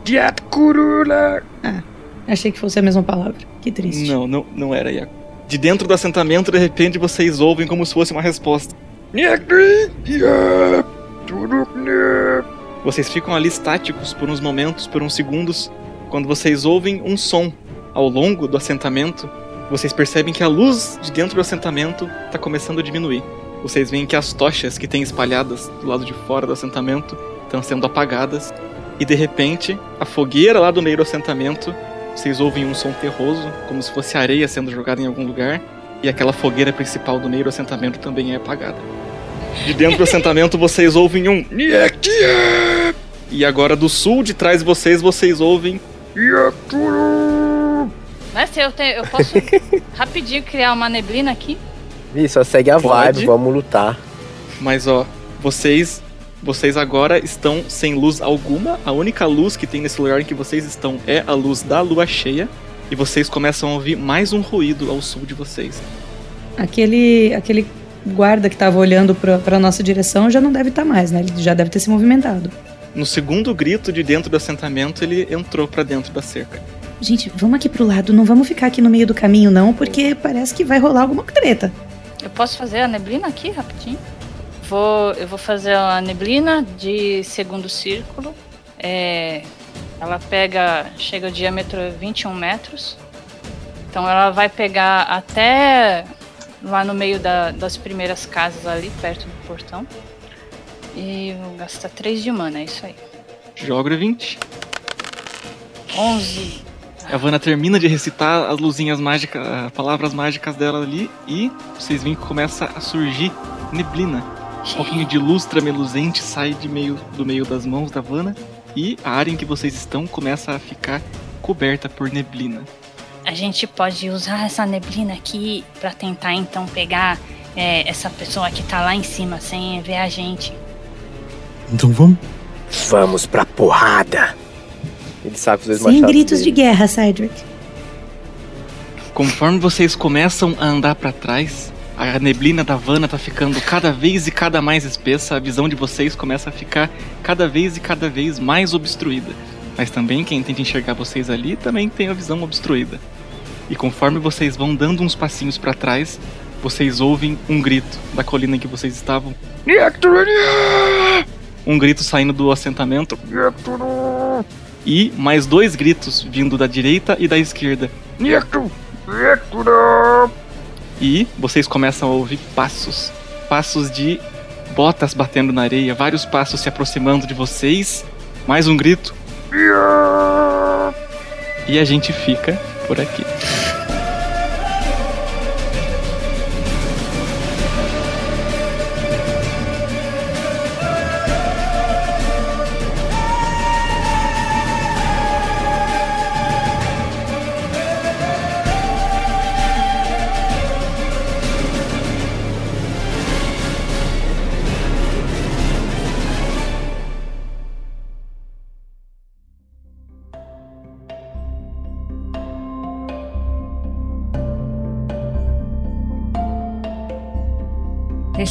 Achei que fosse a mesma palavra. Que triste.
Não, não, não era Iaco. De dentro do assentamento, de repente, vocês ouvem como se fosse uma resposta. Vocês ficam ali estáticos por uns momentos, por uns segundos, quando vocês ouvem um som ao longo do assentamento. Vocês percebem que a luz de dentro do assentamento está começando a diminuir. Vocês veem que as tochas que tem espalhadas do lado de fora do assentamento estão sendo apagadas. E de repente, a fogueira lá do meio do assentamento vocês ouvem um som terroso, como se fosse areia sendo jogada em algum lugar, e aquela fogueira principal do meio do assentamento também é apagada. De dentro do assentamento vocês ouvem um E agora do sul de trás de vocês vocês ouvem
Mas se eu, te, eu posso rapidinho criar uma neblina aqui?
Ih, só segue a
Pode.
vibe, vamos lutar.
Mas ó, vocês Vocês agora estão sem luz alguma. A única luz que tem nesse lugar em que vocês estão é a luz da lua cheia. E vocês começam a ouvir mais um ruído ao sul de vocês.
Aquele, aquele guarda que estava olhando para a nossa direção já não deve estar tá mais, né? Ele já deve ter se movimentado.
No segundo grito de dentro do assentamento, ele entrou para dentro da cerca.
Gente, vamos aqui pro lado, não vamos ficar aqui no meio do caminho não, porque parece que vai rolar alguma treta.
Eu posso fazer a neblina aqui rapidinho? Vou, eu vou fazer a neblina de segundo círculo. É, ela pega, chega ao diâmetro 21 metros. Então ela vai pegar até lá no meio da, das primeiras casas ali, perto do portão. E vou gastar 3 de mana, é isso aí.
Joga 20.
11.
A Vanna termina de recitar as luzinhas mágicas, as palavras mágicas dela ali, e vocês veem que começa a surgir neblina. Um pouquinho de luz tremeluzente sai de meio, do meio das mãos da Vanna, e a área em que vocês estão começa a ficar coberta por neblina.
A gente pode usar essa neblina aqui para tentar então pegar é, essa pessoa que tá lá em cima sem ver a gente.
Então vamos?
Vamos pra porrada! Ele sabe os dois
Sem
machados
gritos
dele.
de guerra, Cedric.
Conforme vocês começam a andar para trás, a neblina da Vanna tá ficando cada vez e cada mais espessa, a visão de vocês começa a ficar cada vez e cada vez mais obstruída. Mas também quem tenta enxergar vocês ali também tem a visão obstruída. E conforme vocês vão dando uns passinhos para trás, vocês ouvem um grito da colina em que vocês estavam. Um grito saindo do assentamento. E mais dois gritos vindo da direita e da esquerda. E vocês começam a ouvir passos. Passos de botas batendo na areia, vários passos se aproximando de vocês. Mais um grito. E a gente fica por aqui.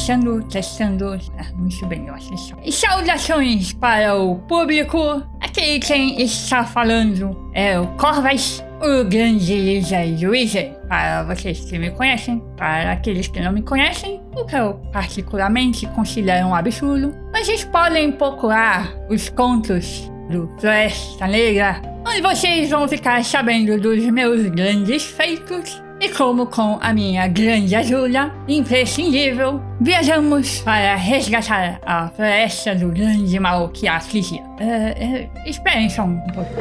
Testando, testando. Ah, muito bem, eu acho isso. E saudações para o público. Aqui quem está falando é o Corvas, o grande Lizard. Para vocês que me conhecem, para aqueles que não me conhecem, o que eu particularmente considero um absurdo, vocês podem procurar os contos do Floresta Negra, onde vocês vão ficar sabendo dos meus grandes feitos e como com a minha grande ajuda, imprescindível, viajamos para resgatar a floresta do grande mal que a afligia. É, é, esperem só um pouco.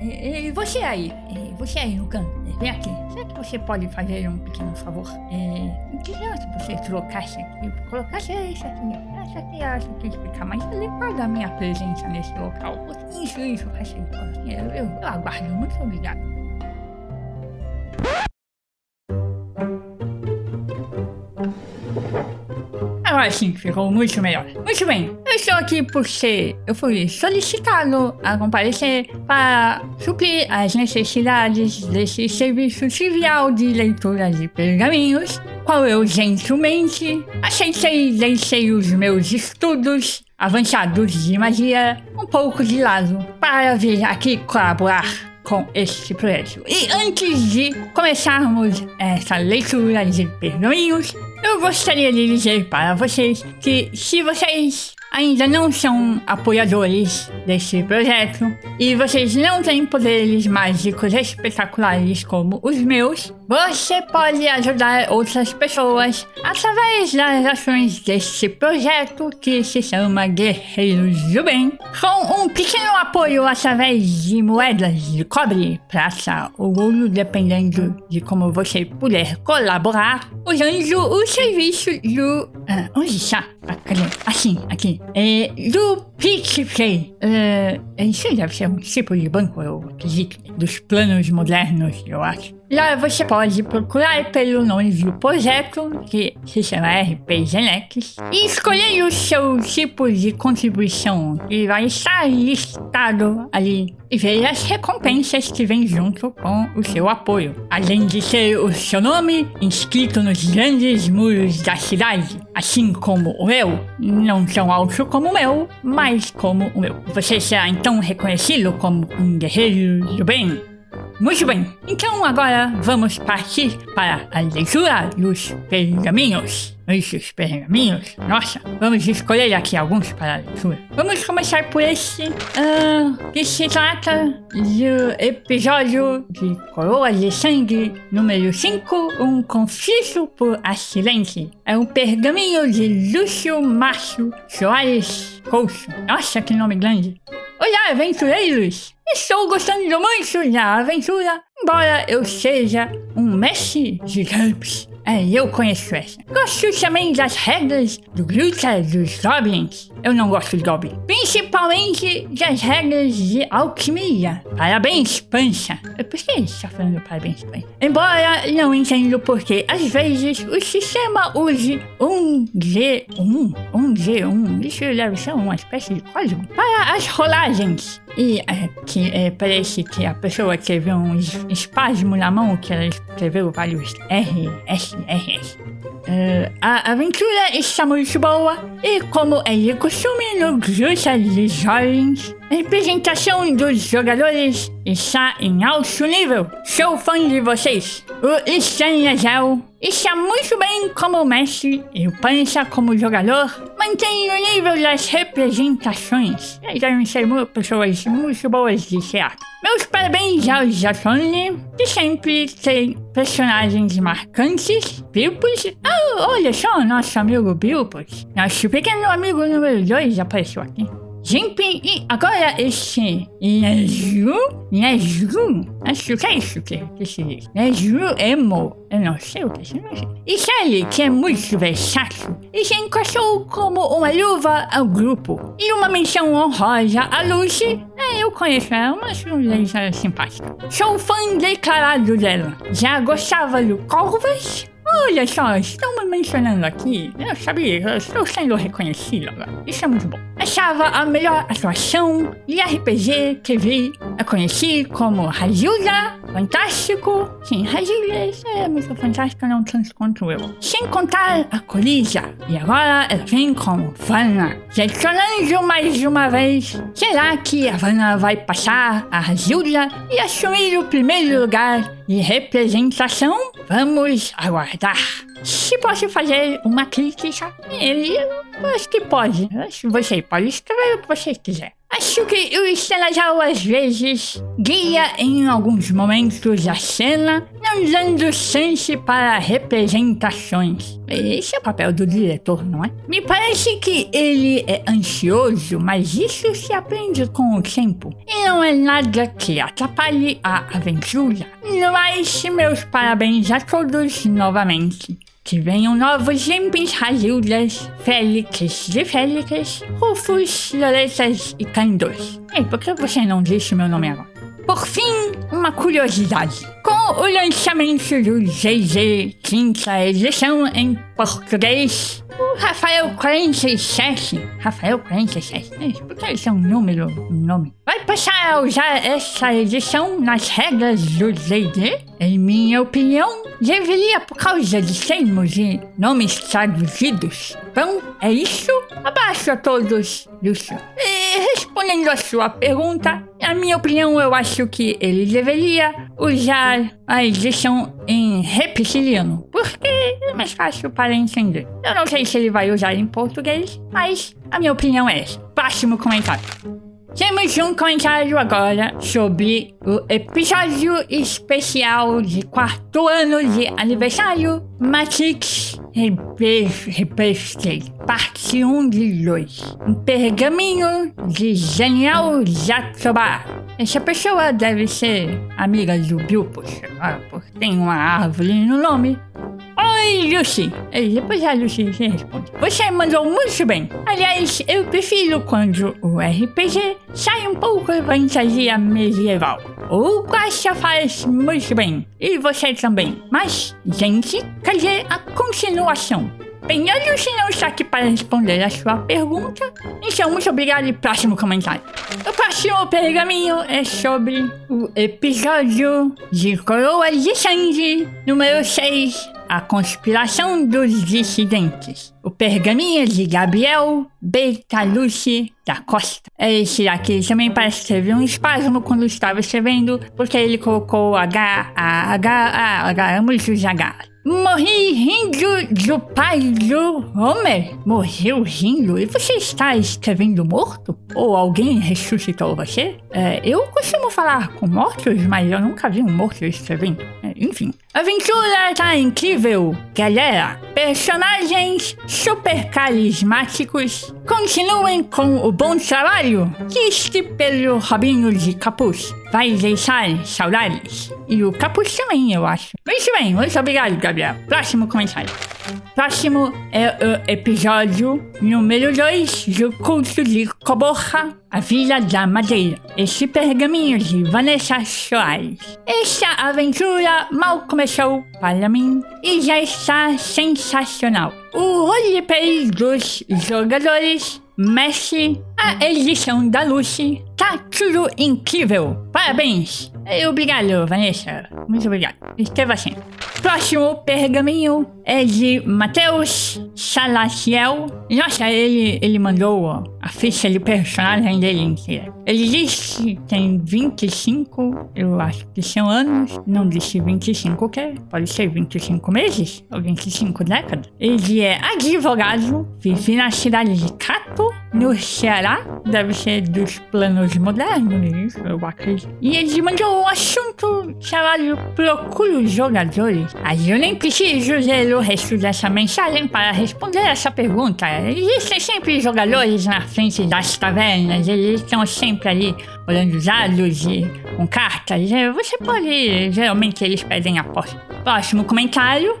É, você aí, você aí no canto, vem aqui. Será que você pode fazer um pequeno favor? É, queria se você trocasse aqui, colocasse isso aqui. Essa aqui acho que fica mais adequado da minha presença nesse local. Isso, isso, faz aí. Eu, eu, eu aguardo, muito obrigado. Agora sim, ficou muito melhor. Muito bem, eu estou aqui porque eu fui solicitado a comparecer para suprir as necessidades desse serviço trivial de leitura de pergaminhos, qual eu gentilmente aceitei e deixei os meus estudos avançados de magia um pouco de lado para vir aqui colaborar com este projeto. E antes de começarmos essa leitura de pergaminhos, eu gostaria de dizer para vocês que se vocês ainda não são apoiadores desse projeto e vocês não têm poderes mágicos espetaculares como os meus, você pode ajudar outras pessoas através das ações desse projeto que se chama Guerreiros do Bem, com um pequeno apoio através de moedas de cobre, prata ou ouro, dependendo de como você puder colaborar, usando o serviço do. Ah, onde está? Cadê? Assim, aqui. aqui é do PicPay. Uh, isso deve ser um tipo de banco, eu acredito, dos planos modernos, eu acho. Lá você pode procurar pelo nome do projeto, que se chama RPG Nex, e escolher o seu tipo de contribuição, que vai estar listado ali, e ver as recompensas que vêm junto com o seu apoio. Além de ser o seu nome inscrito nos grandes muros da cidade, assim como o meu, não tão alto como o meu, mas como o meu. Você será então reconhecido como um guerreiro do bem. Muito bem, então agora vamos partir para a leitura dos pergaminhos. Esses pergaminhos, nossa, vamos escolher aqui alguns para a leitura. Vamos começar por esse, uh, que se trata do episódio de Coroa de Sangue número 5, um conflito por acidente. É um pergaminho de Lúcio Márcio Soares Couso. Nossa, que nome grande. Olá, aventureiros! Estou gostando muito da aventura, embora eu seja um mestre de GURPS. É, eu conheço essa. Gosto também das regras do luta dos goblins. Eu não gosto de goblin. Principalmente das regras de alquimia. Parabéns, Pancha. Por que está falando parabéns, Pancha? Embora não entendo porque às vezes o sistema use um G1, um G1, isso deve ser uma espécie de código, para as rolagens. E é, que é, parece que a pessoa teve um espasmo na mão que ela escreveu vários R, S, R, S. Uh, a aventura está muito boa e como é de costume no Gruta de Jovens, a representação dos jogadores está em alto nível. Sou fã de vocês. O Estranhazel está muito bem como mestre e o Pança como jogador mantém o nível das representações. Eles devem ser pessoas muito boas de teatro. Meus parabéns aos Jafone, que sempre tem personagens marcantes. Bilpus, ah, olha só, nosso amigo Bilpus. Nosso pequeno amigo número 2 apareceu aqui. Jimping e agora este Nezu, Nezu, acho que é isso que, que se diz. Nezu Emo, eu não sei o que se diz. E Sally, que é muito versátil, e se encaixou como uma luva ao grupo. E uma menção honrosa a Lucy, é, eu conheço ela, não é simpática. Sou fã declarado dela. Já gostava do Corvas, Olha só, estão me mencionando aqui. Eu sabia, eu estou sendo reconhecido agora. Isso é muito bom. Achava a melhor atuação de RPG que vi. Eu conheci como Razilda, fantástico. Sim, Razilda é muito fantástica, não tanto quanto eu. Sem contar a Colisa. E agora ela vem com Vanna. Selecionando mais uma vez. Será que a Vanna vai passar a Razilda e assumir o primeiro lugar de representação? Vamos aguardar. Se posso fazer uma crítica, ele acho que pode. Você pode escrever o que você quiser. Acho que o Stenajal às vezes guia em alguns momentos a cena, não dando chance para representações. Esse é o papel do diretor, não é? Me parece que ele é ansioso, mas isso se aprende com o tempo. E não é nada que atrapalhe a aventura. Mas meus parabéns a todos novamente. Que venham novos limpos Razildas, Félix de Félix, Rufus, Loretas e Candos. Ei, por que você não disse meu nome agora? Por fim, uma curiosidade. Com o lançamento do GG quinta edição em português, o Rafael 47, Rafael 47, por que isso é um número, um nome? Vai passar a usar essa edição nas regras do D&D? Em minha opinião, deveria por causa de termos e nomes traduzidos. Então, é isso? Abaixo a todos, Lúcio. E respondendo a sua pergunta, na minha opinião, eu acho que ele deveria usar a edição em reptiliano, porque é mais fácil para entender. Eu não sei se ele vai usar em português, mas a minha opinião é essa. Próximo comentário. Temos um comentário agora sobre o episódio especial de quarto ano de aniversário Matrix Rebirth, parte 1 de 2. Um pergaminho de Genial Jatoba. Essa pessoa deve ser amiga do Bilpos, porque tem uma árvore no nome. Oi, Lucy. Eh, Depois a Lucy se responde. Você mandou muito bem. Aliás, eu prefiro quando o RPG sai um pouco da fantasia medieval. O Guaxa faz muito bem. E você também. Mas, gente, cadê a continuação? Bem, a Lucy não está aqui para responder a sua pergunta. Então, muito obrigado e próximo comentário. O próximo pergaminho é sobre o episódio de Coroa de Sangue, número 6, A Conspiração dos Dissidentes. O pergaminho de Gabriel Bertalucci da Costa. Esse daqui também parece que teve um espasmo quando estava escrevendo, porque ele colocou H, A, H, A, H, é muitos H. Morri rindo do pai do Homer. Morreu rindo? E você está escrevendo morto? Ou alguém ressuscitou você? É, eu costumo falar com mortos, mas eu nunca vi um morto escrevendo. É, enfim. Aventura tá incrível, galera. Personagens super carismáticos. Continuem com o bom trabalho. Este pelo Robinho de Capuz. Vai deixar saudades. E o Capuz também, eu acho. Muito bem, muito obrigado, Gabriel. Próximo comentário. Próximo é o episódio número 2 do culto de Coborra, a Vila da Madeira. Esse pergaminho de Vanessa Soares. Essa aventura mal começou para mim e já está sensacional. O roleplay dos jogadores mexe a edição da Lucy. Tá tudo incrível. Parabéns. E Obrigado, Vanessa. Muito obrigado. Esteve assim. Próximo pergaminho é de Matheus Salaciel. Nossa, ele, ele mandou a ficha de personagem dele inteira. Ele disse que tem 25, eu acho que são anos. Não disse 25 o quê? Pode ser 25 meses ou 25 décadas. Ele é advogado, vive na cidade de Cato, no Ceará. Deve ser dos planos modernos, eu acredito. E ele mandou um assunto chamado Procuro Jogadores. Mas eu nem preciso ler o resto dessa mensagem para responder essa pergunta. Existem sempre jogadores na frente das tavernas, eles estão sempre ali olhando dados e com cartas. Você pode. Geralmente eles pedem aposta. Próximo comentário.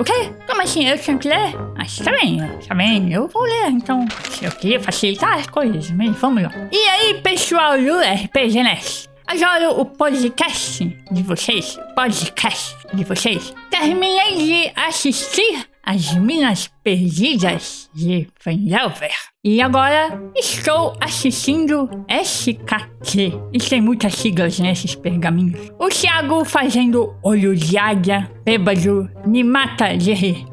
O quê? Como assim? Eu tinha que ler? Mas tá bem, tá bem, eu vou ler, então. Eu queria facilitar as coisas, mas vamos lá. E aí, pessoal do RPG Nest? Agora o podcast de vocês, podcast de vocês, terminei de assistir As Minas Perdidas de Fandelver. E agora estou assistindo SKT. E tem muitas siglas nesses pergaminhos. O Thiago fazendo olho de águia, bêbado, me mata de rir.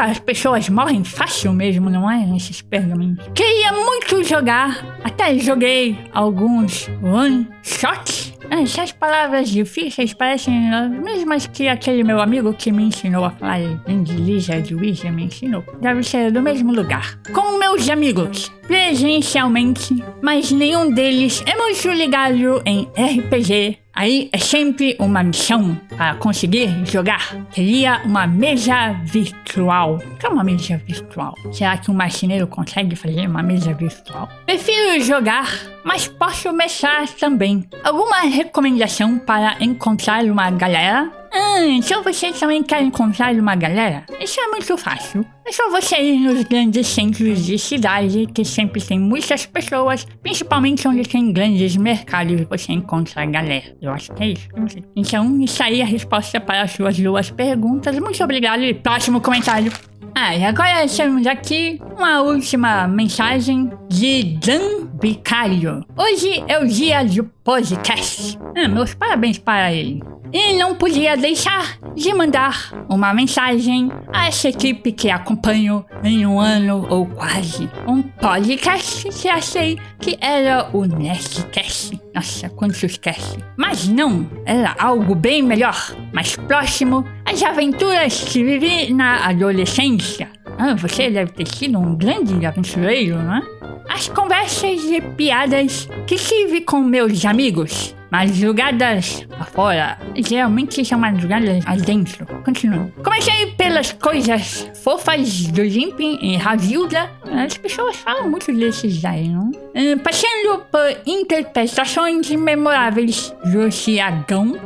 As pessoas morrem fácil mesmo, não é? Nesses pergaminhos. Queria muito jogar, até joguei alguns one shots. Essas palavras difíceis parecem as mesmas que aquele meu amigo que me ensinou a falar inglês, de Wija me ensinou. Deve ser do mesmo lugar. Com meus amigos, presencialmente, mas nenhum deles é muito ligado em RPG. Aí é sempre uma missão para conseguir jogar. Seria uma mesa virtual. O que é uma mesa virtual? Será que um marceneiro consegue fazer uma mesa virtual? Prefiro jogar, mas posso mestrar também. Alguma recomendação para encontrar uma galera? Ah, então você também quer encontrar uma galera? Isso é muito fácil. É só você ir nos grandes centros de cidade, que sempre tem muitas pessoas, principalmente onde tem grandes mercados, você encontra a galera. Eu acho que é isso. Então, isso aí é a resposta para as suas duas perguntas. Muito obrigado e próximo comentário. Ah, e agora temos aqui uma última mensagem de Dan Bicário. Hoje é o dia do podcast. Ah, meus parabéns para ele. E não podia deixar de mandar uma mensagem a essa equipe que acompanho em um ano ou quase. Um podcast que achei que era o Nestcast. Nossa, quantos cast. Mas não, era algo bem melhor, mais próximo às aventuras que vivi na adolescência. Ah, você deve ter sido um grande aventureiro, não é? As conversas e piadas que tive com meus amigos, madrugadas afora, geralmente são madrugadas adentro. Continuando. Comecei pelas coisas fofas do Jimpin e Ravilda. As pessoas falam muito desses aí, não? Ah, Passando por interpretações memoráveis do Ciagão,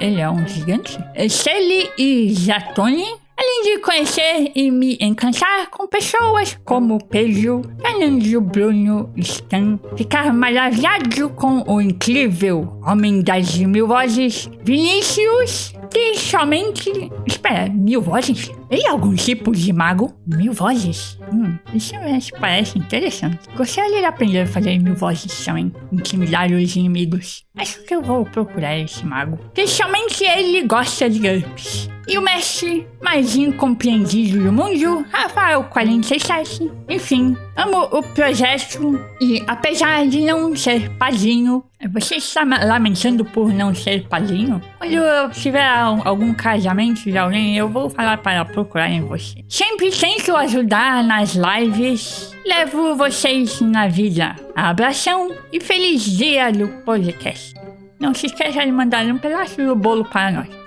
ele é um gigante, Shelly e Zatoni, além de conhecer e me encantar com pessoas como Pedro, Fernando, Bruno, Stan, ficar maravilhado com o incrível Homem das Mil Vozes, Vinícius, e somente... Espera, mil vozes? É algum tipo de mago? Mil vozes? Hum, isso me parece interessante. Gostaria de aprender a fazer mil vozes também, intimidar os inimigos. Acho que eu vou procurar esse mago. Principalmente ele gosta de GURPS. E o mestre mais incompreendido do mundo, Rafael 47. Enfim, amo o projeto e apesar de não ser padrinho, você está lamentando por não ser padrinho? Quando eu tiver algum casamento de alguém, eu vou falar para procurar em você. Sempre tento ajudar nas lives. Levo vocês na vida. Abração e feliz dia do podcast. Não se esqueça de mandar um pedaço do bolo para nós.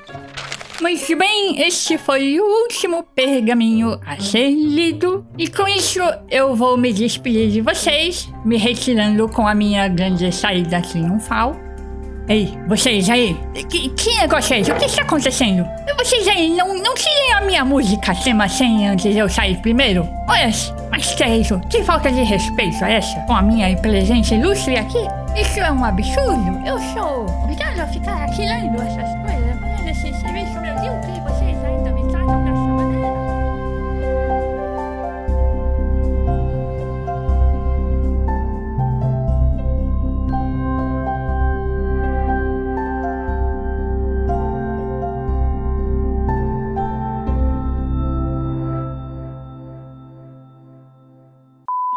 Muito bem, este foi o último pergaminho a ser lido. E com isso eu vou me despedir de vocês, me retirando com a minha grande saída triunfal. Ei, vocês aí, que, que negócio é esse? O que está acontecendo? Vocês aí, não, não tirem a minha música tema 100 antes de eu sair primeiro? Olha, mas que é isso? Que falta de respeito é essa? Com a minha presença ilustre aqui? Isso é um absurdo? Eu sou obrigado a ficar aqui lendo essas coisas,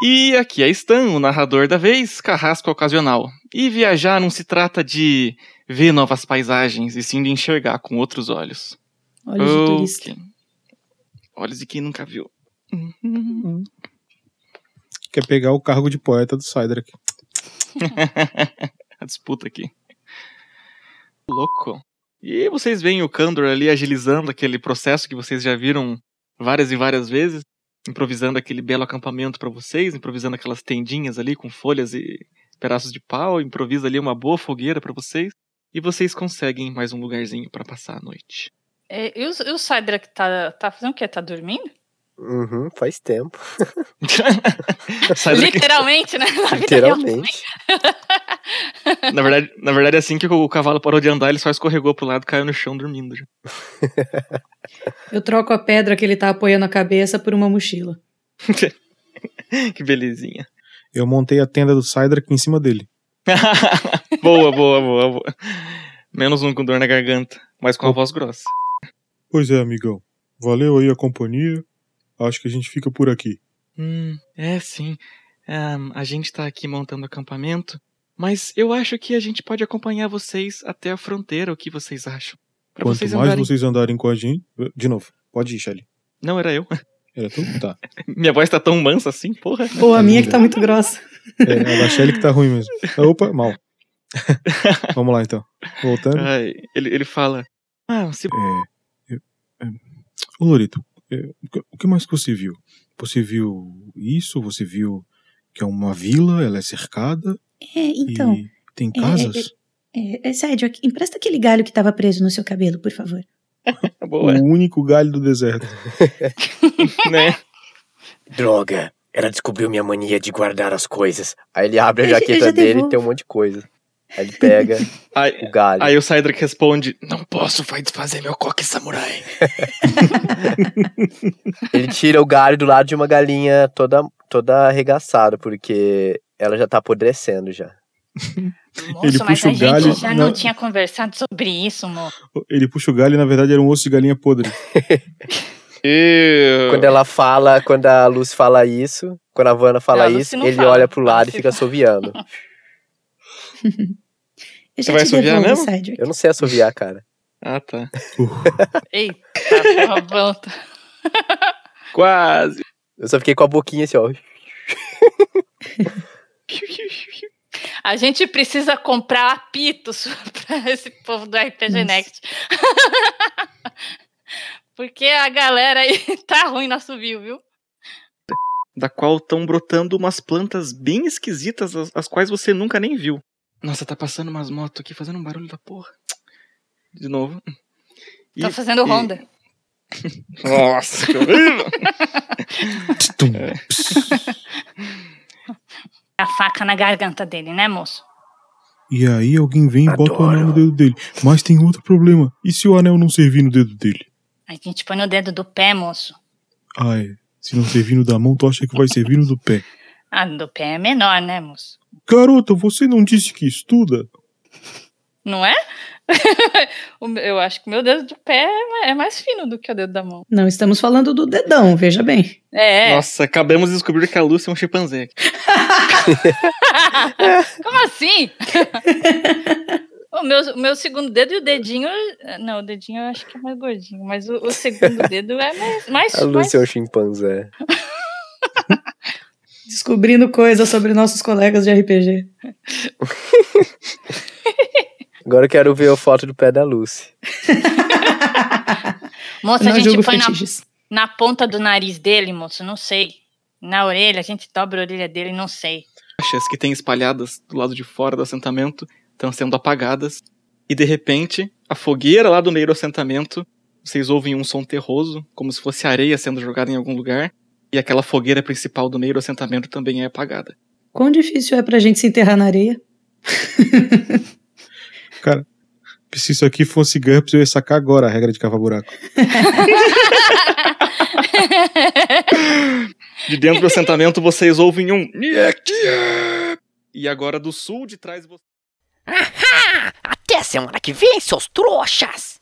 E aqui é Stan, o narrador da vez, carrasco ocasional. E viajar não se trata de ver novas paisagens, e sim de enxergar com outros olhos.
Olhos de turista.
Olhos de quem nunca viu.
Quer pegar o cargo de poeta do Cydrak.
A disputa aqui. Louco. E vocês veem o Kandor ali agilizando aquele processo que vocês já viram várias e várias vezes, improvisando aquele belo acampamento para vocês, improvisando aquelas tendinhas ali com folhas e pedaços de pau, improvisa ali uma boa fogueira para vocês, e vocês conseguem mais um lugarzinho para passar a noite.
É, e o, e o Cydrak tá, tá fazendo o quê? Tá dormindo?
Uhum, faz tempo.
Literalmente, né? Na vida real.
Literalmente.
na verdade, na verdade, assim que o cavalo parou de andar, ele só escorregou pro lado e caiu no chão dormindo. já.
Eu troco a pedra que ele tá apoiando a cabeça por uma mochila.
que belezinha.
Eu montei a tenda do Cydrak em cima dele.
boa, boa, boa, boa. Menos um com dor na garganta, mas com a voz grossa.
Pois é, amigão. Valeu aí a companhia. Acho que a gente fica por aqui.
Hum, é sim. Ahn, a gente tá aqui montando acampamento, mas eu acho que a gente pode acompanhar vocês até a fronteira, o que vocês acham? Pra
Quanto
vocês
mais
andarem.
vocês andarem com a gente. De novo, pode ir, Shelly.
Não, era eu.
Era tu? Tá.
Minha voz tá tão mansa assim, porra.
Pô, a minha que tá muito grossa.
É, a da Shelly que tá ruim mesmo. Opa, mal. Vamos lá então. Voltando.
Ai, ele, ele fala. Ah, se...
É, é, é, Ô Lorito, é, o que- o que mais que você viu? Você viu isso? Você viu que é uma vila, ela é cercada
É, então.
e tem
é,
casas?
É, é, sério, empresta aquele galho que tava preso no seu cabelo, por favor.
Boa.
O único galho do deserto.
né?
Droga, ela descobriu minha mania de guardar as coisas. Aí ele abre a jaqueta
já
dele e tem um monte de coisa. Aí ele pega
Aí,
o galho.
aí o Cydrak responde: Não posso, vai desfazer meu coque samurai.
Ele tira o galho do lado de uma galinha toda, toda arregaçada, porque ela já tá apodrecendo já.
Moço,
Ele
mas
puxa
a
o
gente
galho
já
na-
não tinha conversado sobre isso, mo.
Ele puxa o galho e na verdade era um osso de galinha podre.
Quando ela fala, quando a Lucy fala isso, quando a Vanna fala
Não, a
isso, ele
fala.
olha pro lado e fica assoviando.
Eu
Você vai assoviar mesmo?
Cedric.
Eu não sei assoviar, cara.
Ah, tá.
Eita, porra, pronto.
Quase.
Eu só fiquei com a boquinha assim, ó.
A gente precisa comprar apitos pra esse povo do RPG
Nossa.
Next. Porque a galera aí tá ruim no assovio, viu?
Da qual estão brotando umas plantas bem esquisitas, as, as quais você nunca nem viu. Nossa, tá passando umas motos aqui fazendo um barulho da porra. De novo.
Tá fazendo
e-
ronda.
Nossa, que horrível!
A faca na garganta dele, né, moço?
E aí alguém vem e bota o anel no dedo dele. Mas tem outro problema. E se o anel não servir no dedo dele?
A gente põe no dedo do pé, moço.
Ah, é. Se não servir no da mão, tu acha que vai servir no do pé.
Ah, do pé é menor, né, moço?
Garota, você não disse que estuda?
Não é? Eu acho que o meu dedo do pé é é mais fino do que o dedo da mão.
Não estamos falando do dedão, veja bem.
É.
Nossa, acabamos de descobrir que a Lúcia é um chimpanzé.
Como assim? o, meu, o meu segundo dedo e o dedinho. Não, o dedinho eu acho que é mais gordinho, mas o, o segundo dedo é mais. mais,
A
mais
Lúcia é um chimpanzé.
Descobrindo coisas sobre nossos colegas de RPG.
Agora eu quero ver a foto do pé da Lucy.
Moça,
Não
a gente põe na, na ponta do nariz dele, moço, não sei. Na orelha, a gente dobra a orelha dele, não sei.
Achas que tem espalhadas do lado de fora do assentamento estão sendo apagadas. E de repente, a fogueira lá do meio do assentamento, vocês ouvem um som terroso, como se fosse areia sendo jogada em algum lugar. E aquela fogueira principal do meio do assentamento também é apagada.
Quão difícil é pra gente se enterrar na areia?
Cara, se isso aqui fosse GURPS, eu ia sacar agora a regra de cavar buraco.
De dentro do assentamento vocês ouvem um. E agora do sul de trás vocês.
Ahá! Até semana que vem, seus trouxas!